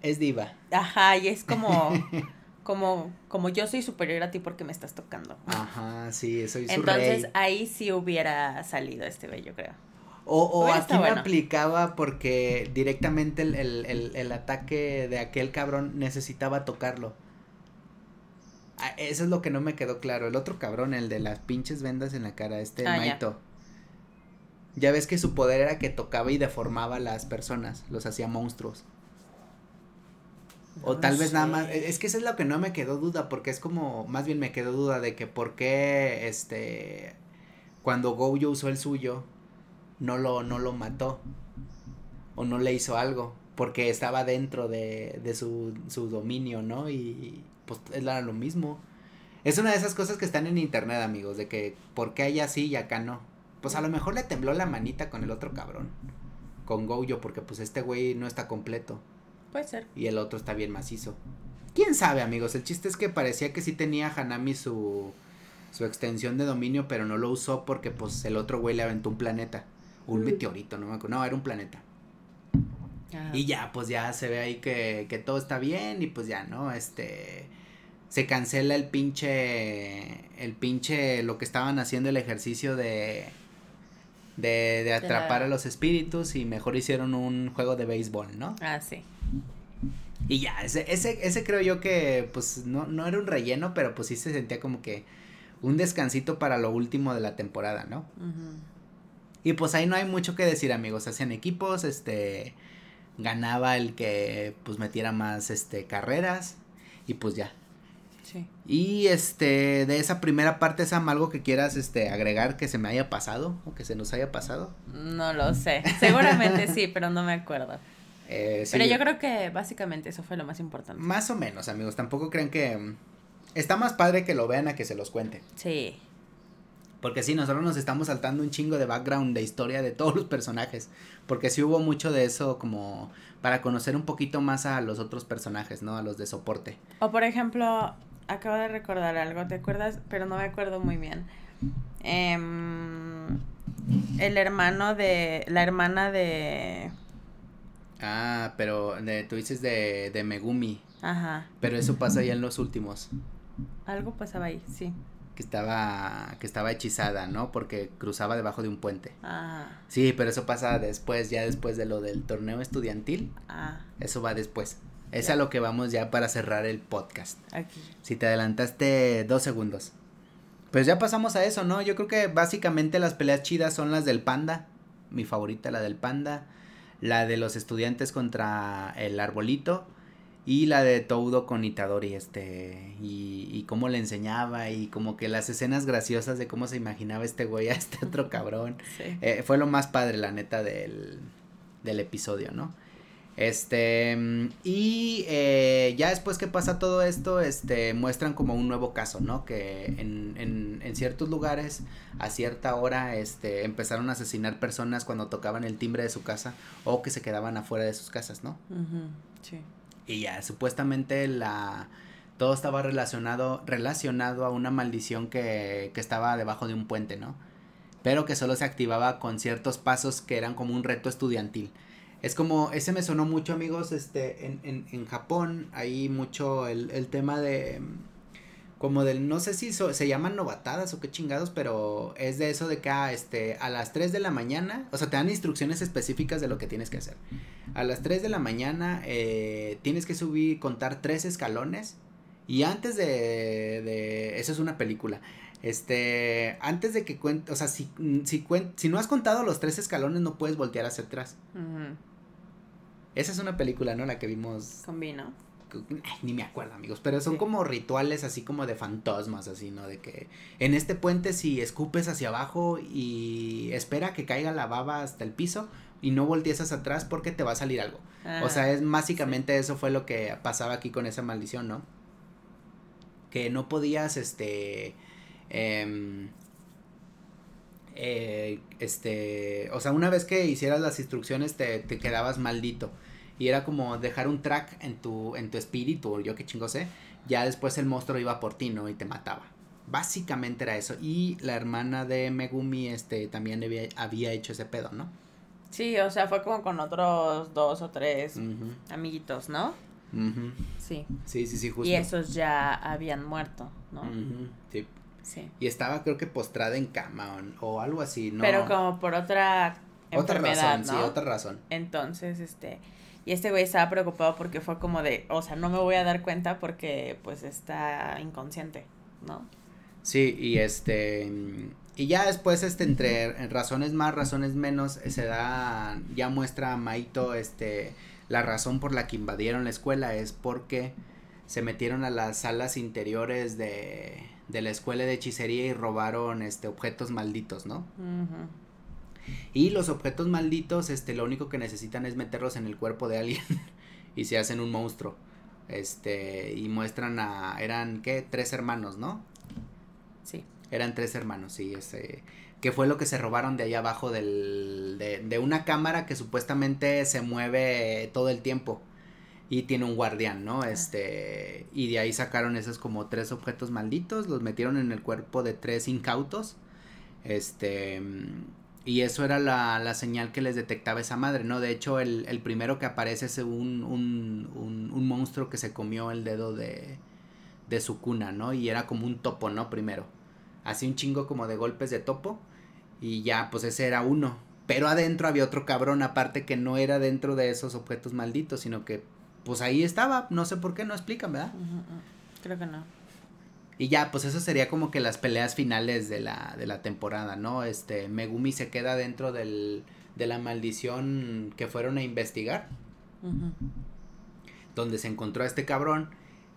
S1: Es diva.
S2: Ajá, y es como... como, como yo soy superior a ti porque me estás tocando.
S1: Ajá, sí, soy su
S2: Entonces ahí sí hubiera salido este güey, yo creo.
S1: O, o aquí me aplicaba porque directamente el, el, el, ataque de aquel cabrón necesitaba tocarlo. Ah, eso es lo que no me quedó claro. El otro cabrón, el de las pinches vendas en la cara, este ah, Maito. Ya. ya ves que su poder era que tocaba y deformaba a las personas, los hacía monstruos o tal vez nada más, es que eso es lo que no me quedó duda, porque es como, más bien me quedó duda de que por qué, este, cuando Gojo usó el suyo, no lo, no lo mató, o no le hizo algo, porque estaba dentro de, de su, su dominio, ¿no? Y pues era lo mismo. Es una de esas cosas que están en internet, amigos, de que por qué ella sí y acá no. Pues a lo mejor le tembló la manita con el otro cabrón, con Gojo, porque pues este güey no está completo.
S2: Puede ser.
S1: Y el otro está bien macizo. ¿Quién sabe, amigos? El chiste es que parecía que sí tenía Hanami su, su extensión de dominio, pero no lo usó porque pues el otro güey le aventó un planeta. Un mm. meteorito, no me acuerdo. No, era un planeta. Ah. Y ya, pues ya se ve ahí que, que todo está bien y pues ya, ¿no? Este se cancela el pinche el pinche lo que estaban haciendo el ejercicio de de, de atrapar a los espíritus y mejor hicieron un juego de béisbol, ¿no?
S2: Ah, sí.
S1: Y ya, ese, ese, ese creo yo que pues no, no era un relleno, pero pues sí se sentía como que un descansito para lo último de la temporada, ¿no? Y pues ahí no hay mucho que decir, amigos. Hacían equipos, este ganaba el que pues metiera más este carreras y pues ya. Sí. Y este de esa primera parte Sam algo que quieras este agregar que se me haya pasado o que se nos haya pasado?
S2: No lo sé. Seguramente sí, pero no me acuerdo. Eh, Pero yo creo que básicamente eso fue lo más importante.
S1: Más o menos, amigos. Tampoco creen que... Mm, está más padre que lo vean a que se los cuente. Sí. Porque sí, nosotros nos estamos saltando un chingo de background, de historia de todos los personajes. Porque sí hubo mucho de eso como para conocer un poquito más a los otros personajes, ¿no? A los de soporte.
S2: O por ejemplo, acabo de recordar algo, ¿te acuerdas? Pero no me acuerdo muy bien. Em, el hermano de... La hermana de...
S1: Ah, pero de, tú dices de, de Megumi. Ajá. Pero eso pasa ya en los últimos.
S2: Algo pasaba ahí, sí.
S1: Que estaba, que estaba hechizada, ¿no? Porque cruzaba debajo de un puente. Ah. Sí, pero eso pasa después, ya después de lo del torneo estudiantil. Ah. Eso va después. Es a lo que vamos ya para cerrar el podcast. Aquí. Si te adelantaste dos segundos. Pues ya pasamos a eso, ¿no? Yo creo que básicamente las peleas chidas son las del panda. Mi favorita, la del panda la de los estudiantes contra el arbolito y la de Toudo con Itadori, este, y, y cómo le enseñaba y como que las escenas graciosas de cómo se imaginaba este güey a este otro cabrón. Eh, fue lo más padre, la neta, del, del episodio, ¿no? Este, y eh, ya después que pasa todo esto, este, muestran como un nuevo caso, ¿no? Que en, en, en, ciertos lugares, a cierta hora, este, empezaron a asesinar personas cuando tocaban el timbre de su casa o que se quedaban afuera de sus casas, ¿no? Sí. Y ya, supuestamente la, todo estaba relacionado, relacionado a una maldición que, que estaba debajo de un puente, ¿no? Pero que solo se activaba con ciertos pasos que eran como un reto estudiantil. Es como, ese me sonó mucho, amigos, este, en, en, en Japón hay mucho el, el tema de, como del, no sé si se llaman novatadas o qué chingados, pero es de eso de que, ah, este, a las 3 de la mañana, o sea, te dan instrucciones específicas de lo que tienes que hacer. A las 3 de la mañana eh, tienes que subir, contar tres escalones y antes de, de, eso es una película, este, antes de que cuente, o sea, si, si, si no has contado los tres escalones no puedes voltear hacia atrás. Esa es una película, ¿no? La que vimos.
S2: Con vino.
S1: ni me acuerdo, amigos. Pero son como rituales así como de fantasmas, así, ¿no? De que en este puente si escupes hacia abajo y espera que caiga la baba hasta el piso y no voltees atrás porque te va a salir algo. o sea, es básicamente eso fue lo que pasaba aquí con esa maldición, ¿no? Que no podías, este... Eh, eh, este, o sea, una vez que hicieras las instrucciones te, te, quedabas maldito. Y era como dejar un track en tu, en tu espíritu, yo qué chingo sé. Ya después el monstruo iba por ti, ¿no? Y te mataba. Básicamente era eso. Y la hermana de Megumi, este, también había, había hecho ese pedo, ¿no?
S2: Sí, o sea, fue como con otros dos o tres amiguitos, ¿no? Sí.
S1: Sí, sí, sí,
S2: justo. Y esos ya habían muerto, ¿no?
S1: Sí. Sí. Y estaba creo que postrada en cama o, algo así, ¿no?
S2: Pero como por otra
S1: otra razón, sí, otra razón.
S2: Entonces, este, y este güey estaba preocupado porque fue como de, o sea, no me voy a dar cuenta porque pues está inconsciente, ¿no?
S1: Sí, y este, y ya después, este, entre razones más, razones menos, se da, ya muestra a Maito, este, la razón por la que invadieron la escuela es porque se metieron a las salas interiores de, de la escuela de hechicería y robaron, este, objetos malditos, ¿no? Y los objetos malditos, este, lo único que necesitan es meterlos en el cuerpo de alguien y se hacen un monstruo. Este, y muestran a, eran, ¿qué? Tres hermanos, ¿no?
S2: Sí.
S1: Eran tres hermanos, sí, ese, que fue lo que se robaron de allá abajo del, de, de una cámara que supuestamente se mueve todo el tiempo y tiene un guardián, ¿no? Este, y de ahí sacaron esos como tres objetos malditos, los metieron en el cuerpo de tres incautos, este, y eso era la, la, señal que les detectaba esa madre, ¿no? De hecho, el, el primero que aparece es un, un, un, un, monstruo que se comió el dedo de, de su cuna, ¿no? Y era como un topo, ¿no? Primero. Así un chingo como de golpes de topo. Y ya, pues ese era uno. Pero adentro había otro cabrón aparte que no era dentro de esos objetos malditos, sino que pues ahí estaba. No sé por qué, no explican, ¿verdad?
S2: Creo que no.
S1: Y ya, pues eso sería como que las peleas finales de la, de la temporada, ¿no? Este, Megumi se queda dentro del, de la maldición que fueron a investigar. Donde se encontró a este cabrón.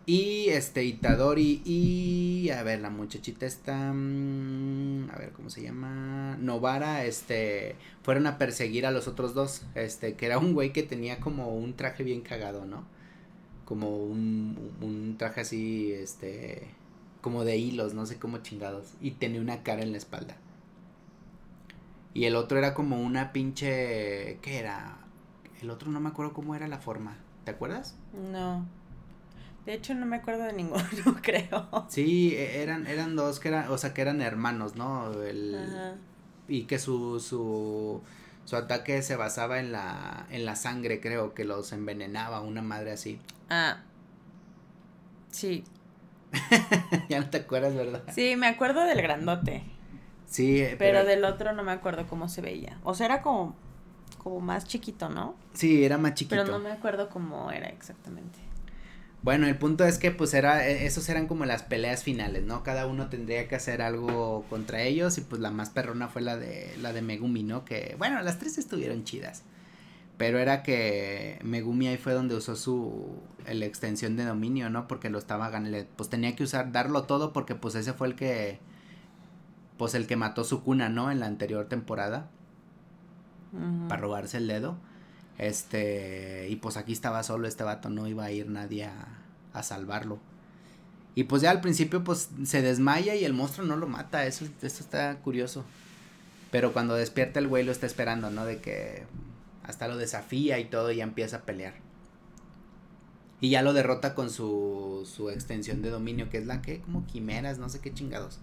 S1: Y este, Itadori y. A ver, la muchachita está. Mm, a ver, ¿cómo se llama? Novara, este. Fueron a perseguir a los otros dos. Este, que era un güey que tenía como un traje bien cagado, ¿no? Como un, un traje así, este como de hilos, no sé cómo chingados, y tenía una cara en la espalda. Y el otro era como una pinche, ¿qué era? El otro no me acuerdo cómo era la forma, ¿te acuerdas?
S2: No. De hecho no me acuerdo de ninguno, creo.
S1: Sí, e, eran eran dos que eran, o sea, que eran hermanos, ¿no? El, Y que su su su ataque se basaba en la en la sangre, creo que los envenenaba, una madre así.
S2: Ah. Sí,
S1: ya no te acuerdas, ¿verdad?
S2: Sí, me acuerdo del grandote.
S1: Sí,
S2: pero, pero, del otro no me acuerdo cómo se veía. O sea, era como, como más chiquito, ¿no?
S1: Sí, era más chiquito.
S2: Pero no me acuerdo cómo era exactamente.
S1: Bueno, el punto es que pues era, e, esos eran como las peleas finales, ¿no? Cada uno tendría que hacer algo contra ellos y pues la más perrona fue la de, la de Megumi, ¿no? Que, bueno, las tres estuvieron chidas. Pero era que Megumi ahí fue donde usó su la extensión de dominio, ¿no? Porque lo estaba ganando, pues tenía que usar darlo todo porque pues ese fue el que pues el que mató su cuna, ¿no? En la anterior temporada. Para robarse el dedo. Este, y pues aquí estaba solo este vato, no iba a ir nadie a, a salvarlo. Y pues ya al principio pues se desmaya y el monstruo no lo mata, eso, eso está curioso. Pero cuando despierta el güey lo está esperando, ¿no? De que hasta lo desafía y todo y ya empieza a pelear. Y ya lo derrota con su, su extensión de dominio, que es la que, como quimeras, no sé qué chingados.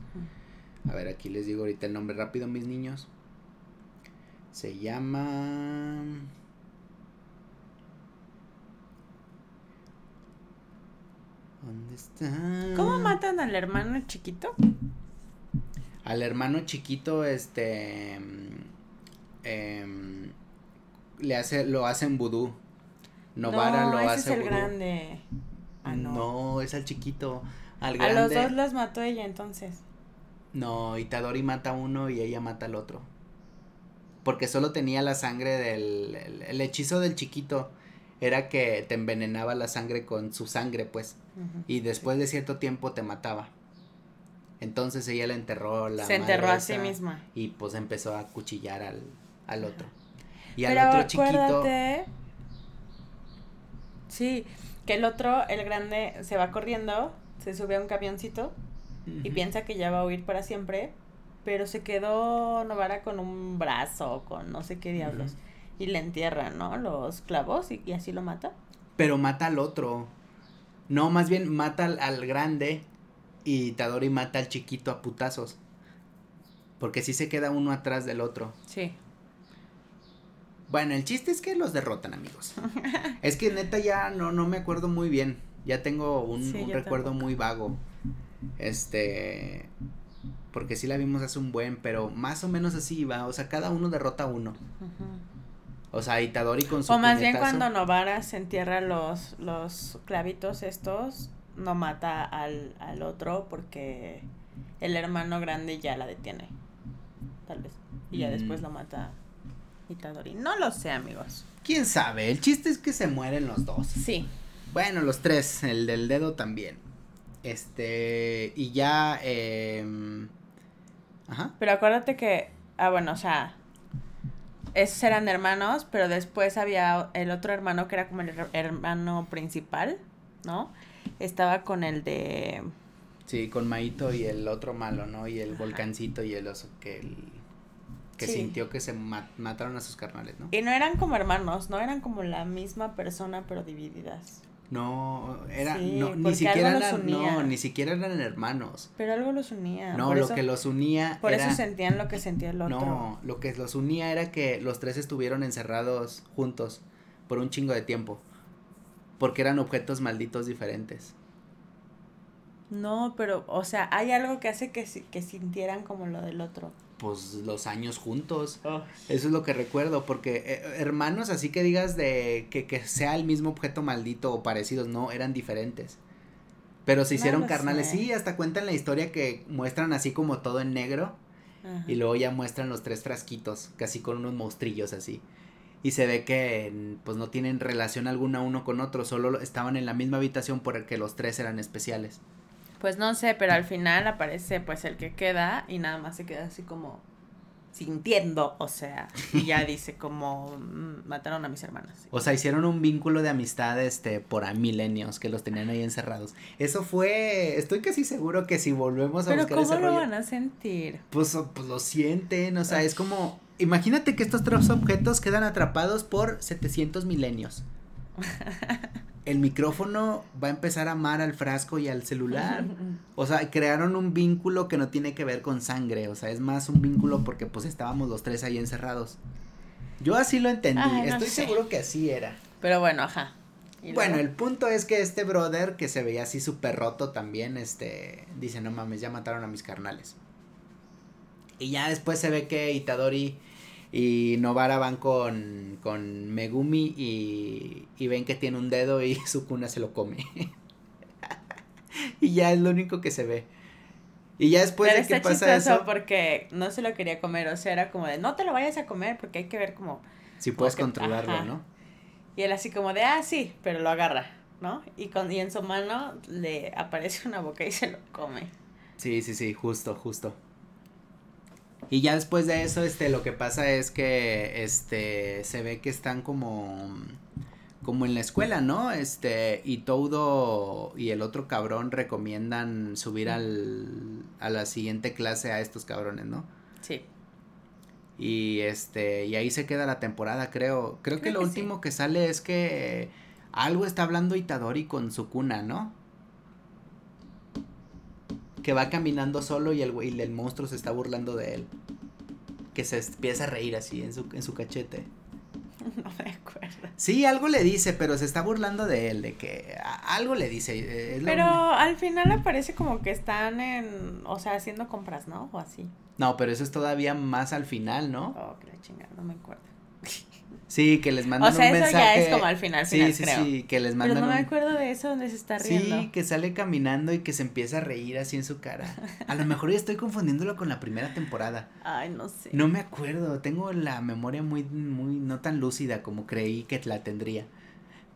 S1: A ver, aquí les digo ahorita el nombre rápido, mis niños. Se llama... ¿Dónde está?
S2: ¿Cómo matan al hermano chiquito?
S1: Al hermano chiquito, este... Eh, le hace, lo hacen vudú. Novara
S2: lo hace es el grande.
S1: Ah, no. no. es chiquito. Al
S2: grande. A los dos los mató ella entonces.
S1: No, Itadori mata a uno y ella mata al otro. Porque solo tenía la sangre del. El, hechizo del chiquito era que te envenenaba la sangre con su sangre, pues. Y después de cierto tiempo te mataba. Entonces ella le enterró la.
S2: Se enterró a sí misma.
S1: Y pues empezó a cuchillar al, al otro.
S2: Y al otro chiquito. Sí, que el otro, el grande, se va corriendo, se sube a un camioncito y piensa que ya va a huir para siempre, pero se quedó Novara con un brazo, con no sé qué diablos. Y le entierra, ¿no? Los clavos y, así lo mata.
S1: Pero mata al otro. No, más bien mata al, grande y Itadori mata al chiquito a putazos. Porque sí se queda uno atrás del otro.
S2: Sí.
S1: Bueno, el chiste es que los derrotan, amigos. es que neta ya no, no me acuerdo muy bien. Ya tengo un,
S2: Sí,
S1: un
S2: yo
S1: recuerdo
S2: tampoco.
S1: muy vago. Este. Porque sí la vimos hace un buen, pero más o menos así iba. O sea, cada uno derrota a uno.
S2: Ujú.
S1: O sea, Itadori con su
S2: O más bien cuando Novara se entierra los, los clavitos estos, no mata al, al otro porque el hermano grande ya la detiene. Tal vez. Y ya
S1: Mm.
S2: después lo mata Itadori. No lo sé, amigos.
S1: ¿Quién sabe? El chiste es que se mueren los dos.
S2: Sí.
S1: Bueno, los tres, el del dedo también. Este, y ya, eh, ajá,
S2: Pero acuérdate que, ah, bueno, o sea, esos eran hermanos, pero después había el otro hermano que era como el her- hermano principal, ¿no? Estaba con el de...
S1: sí, con Maito y el otro malo, ¿no? Y el volcancito y el oso que, el, que
S2: Sí.
S1: sintió que se ma- mataron a sus carnales, ¿no?
S2: Y no eran como hermanos, no eran como la misma persona, pero divididas.
S1: No, era,
S2: Sí,
S1: no, ni siquiera eran, no, ni siquiera eran hermanos.
S2: Pero algo los unía.
S1: No,
S2: por
S1: lo
S2: eso-
S1: que los unía
S2: Por
S1: era,
S2: eso sentían lo que sentía el otro.
S1: no, lo que los unía era que los tres estuvieron encerrados juntos por un chingo de tiempo. Porque eran objetos malditos diferentes.
S2: No, pero, o sea, hay algo que hace que, que sintieran como lo del otro.
S1: Pues los años juntos. Eso es lo que recuerdo, porque eh, hermanos, así que digas de que, que sea el mismo objeto maldito o parecidos, no, eran diferentes. Pero se hicieron carnales,
S2: sé.
S1: sí, hasta cuentan la historia que muestran así como todo en negro
S2: Ajá.
S1: y luego ya muestran los tres frasquitos, casi con unos monstrillos así. Y se ve que pues no tienen relación alguna uno con otro, solo estaban en la misma habitación porque los tres eran especiales.
S2: Pues no sé, pero al final aparece pues el que queda y nada más se queda así como sintiendo, o sea, y ya dice como "Mm, mataron a mis hermanas.
S1: O sea, hicieron un vínculo de amistad este por a milenios que los tenían ahí encerrados. Eso fue, estoy casi seguro que si volvemos a
S2: Pero
S1: buscar
S2: ¿cómo
S1: ese
S2: lo
S1: rollo,
S2: van a sentir?
S1: pues, pues lo sienten, o sea, es como imagínate que estos tres objetos quedan atrapados por 700 milenios. El micrófono va a empezar a amar al frasco y al celular. O sea, crearon un vínculo que no tiene que ver con sangre, o sea, es más un vínculo porque pues estábamos los tres ahí encerrados. Yo así lo entendí,
S2: Ay, no
S1: estoy
S2: sé.
S1: seguro que así era.
S2: Pero bueno, ajá. ¿Y
S1: Bueno, el punto es que este brother que se veía así súper roto también, este, dice, no mames, ya mataron a mis carnales. Y ya después se ve que Itadori y Novara van con, con Megumi y, y ven que tiene un dedo y Sukuna se lo come. y ya es lo único que se ve. Y ya después
S2: Pero
S1: de que pasa eso,
S2: porque no se lo quería comer, o sea, era como de no te lo vayas a comer porque hay que ver como
S1: si puedes
S2: que-
S1: controlarlo,
S2: ajá.
S1: ¿no?
S2: y él así como de ah sí, pero lo agarra, ¿no? Y con y en su mano le aparece una boca y se lo come.
S1: Sí, sí, sí, justo, justo. Y ya después de eso, este, lo que pasa es que, este, se ve que están como, como en la escuela, ¿no? Este, y Toudo y el otro cabrón recomiendan subir al, a la siguiente clase a estos cabrones, ¿no?
S2: Sí.
S1: Y este, y ahí se queda la temporada, creo. Creo, que lo
S2: que sí.
S1: último que sale es que algo está hablando Itadori con Sukuna, ¿no? Que va caminando solo y el güey, el monstruo se está burlando de él. Que se empieza a reír así en su, en su cachete.
S2: No me acuerdo.
S1: Sí, algo le dice, pero se está burlando de él, de que a- algo le dice. eh, es
S2: Pero al final aparece como que están en, o sea, haciendo compras, ¿no? O así.
S1: No, pero eso es todavía más al final, ¿no?
S2: Oh, que la chingada, no me acuerdo.
S1: Sí, que les mandan
S2: O sea,
S1: un
S2: eso
S1: mensaje.
S2: ya es como al final,
S1: Sí,
S2: final,
S1: sí,
S2: creo.
S1: sí, que les
S2: Pero
S1: mandan
S2: no me
S1: un-
S2: acuerdo de eso donde se está riendo.
S1: Sí, que sale caminando y que se empieza a reír así en su cara. A lo mejor ya estoy confundiéndolo con la primera temporada.
S2: Ay, no sé.
S1: No me acuerdo, tengo la memoria muy, muy, no tan lúcida como creí que la tendría.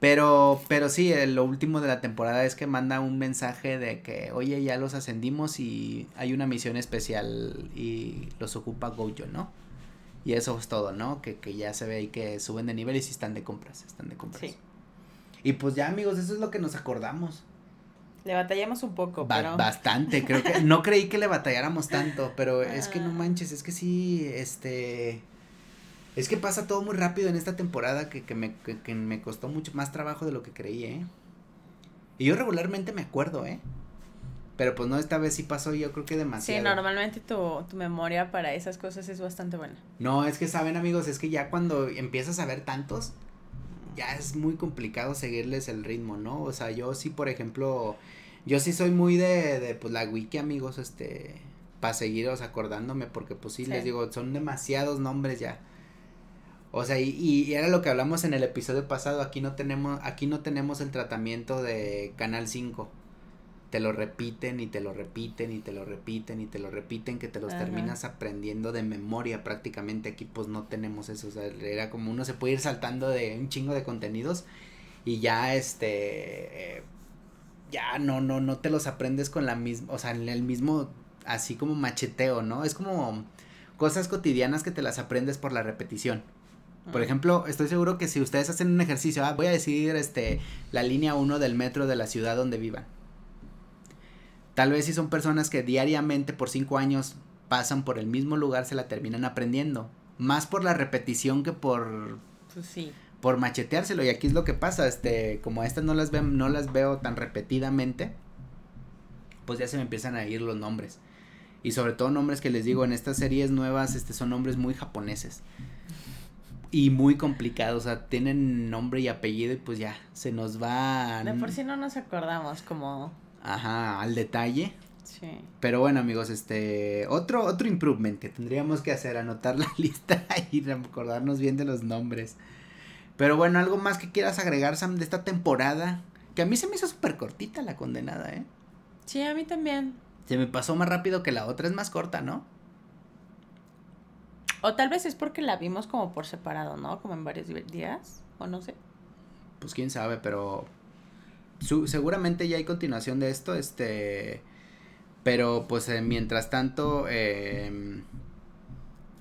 S1: Pero, pero sí, eh, lo último de la temporada es que manda un mensaje de que, oye, ya los ascendimos y hay una misión especial y los ocupa Gojo, ¿no? Y eso es todo, ¿no? Que, que ya se ve ahí que suben de nivel y sí están de compras, están de compras.
S2: Sí.
S1: Y pues ya, amigos, eso es lo que nos acordamos.
S2: Le batallamos un poco,
S1: Ba-
S2: pero.
S1: Bastante, creo que no creí que le batalláramos tanto, pero es que no
S2: Ah.
S1: manches, es que sí, este, es que pasa todo muy rápido en esta temporada que, que, me, que, que me costó mucho más trabajo de lo que creí, ¿eh? Y yo regularmente me acuerdo, ¿eh? Pero pues no, esta vez sí pasó yo creo que demasiado.
S2: Sí, normalmente tu, tu memoria para esas cosas es bastante buena.
S1: No, es que saben amigos, es que ya cuando empiezas a ver tantos, ya es muy complicado seguirles el ritmo, ¿no? O sea, yo sí, por ejemplo, yo sí soy muy de, de pues la wiki amigos, este, para seguiros acordándome, porque pues sí, les digo, son demasiados nombres ya. O sea, y, y, era lo que hablamos en el episodio pasado, aquí no tenemos, aquí no tenemos el tratamiento de Canal 5 te lo repiten y te lo repiten y te lo repiten y te lo repiten que te los terminas aprendiendo de memoria prácticamente aquí pues no tenemos eso o sea era como uno se puede ir saltando de un chingo de contenidos y ya este ya no no no te los aprendes con la misma o sea en el mismo así como macheteo no es como cosas cotidianas que te las aprendes por la repetición. Por ejemplo, estoy seguro que si ustedes hacen un ejercicio, ah, voy a decir este la línea 1 del metro de la ciudad donde vivan Tal vez si son personas que diariamente por cinco años pasan por el mismo lugar, se la terminan aprendiendo. Más por la repetición que por...
S2: Pues sí.
S1: Por macheteárselo. Y aquí es lo que pasa, este, como estas no las, veo, no las veo tan repetidamente, pues ya se me empiezan a ir los nombres. Y sobre todo nombres que les digo, en estas series nuevas, este, son nombres muy japoneses. Y muy complicados, o sea, tienen nombre y apellido y pues ya, se nos va...
S2: De por sí no nos acordamos como
S1: Ajá, al detalle. Sí. Pero bueno, amigos, este, otro, otro improvement que tendríamos que hacer, anotar la lista y recordarnos bien de los nombres. Pero bueno, algo más que quieras agregar, Sam, de esta temporada. Que a mí se me hizo súper cortita la condenada, ¿eh?
S2: Sí, a mí también.
S1: Se me pasó más rápido que la otra, es más corta, ¿no?
S2: O tal vez es porque la vimos como por separado, ¿no? Como en varios días, o no sé.
S1: Pues quién sabe, pero seguramente ya hay continuación de esto, este, pero pues eh, mientras tanto, eh,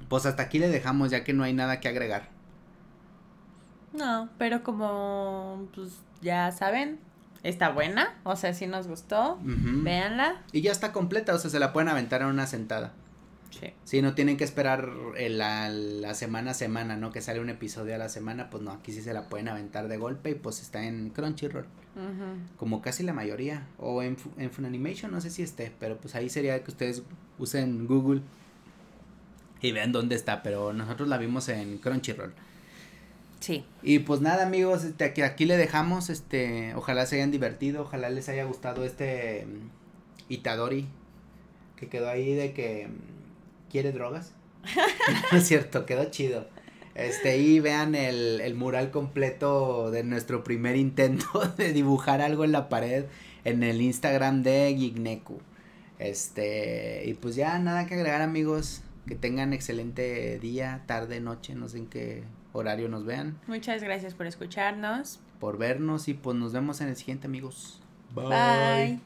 S1: pues hasta aquí le dejamos ya que no hay nada que agregar.
S2: No, pero como pues ya saben, está buena, o sea, si nos gustó, véanla.
S1: Y ya está completa, o sea, se la pueden aventar en una sentada. Sí. No tienen que esperar la, la, semana a semana, ¿no? Que sale un episodio a la semana, pues no, aquí sí se la pueden aventar de golpe y pues está en Crunchyroll. Como casi la mayoría. O en, en Funimation, no sé si esté, pero pues ahí sería que ustedes usen Google y vean dónde está, pero nosotros la vimos en Crunchyroll. Sí. Y pues nada, amigos, este, aquí, aquí le dejamos, este, ojalá se hayan divertido, ojalá les haya gustado este mm, Itadori, que quedó ahí de que mm, quiere drogas. no es cierto, quedó chido. Este, y vean el, el mural completo de nuestro primer intento de dibujar algo en la pared en el Instagram de Gigneku. Este, y pues ya nada que agregar, amigos. Que tengan excelente día, tarde, noche, no sé en qué horario nos vean.
S2: Muchas gracias por escucharnos.
S1: Por vernos y pues nos vemos en el siguiente, amigos. Bye.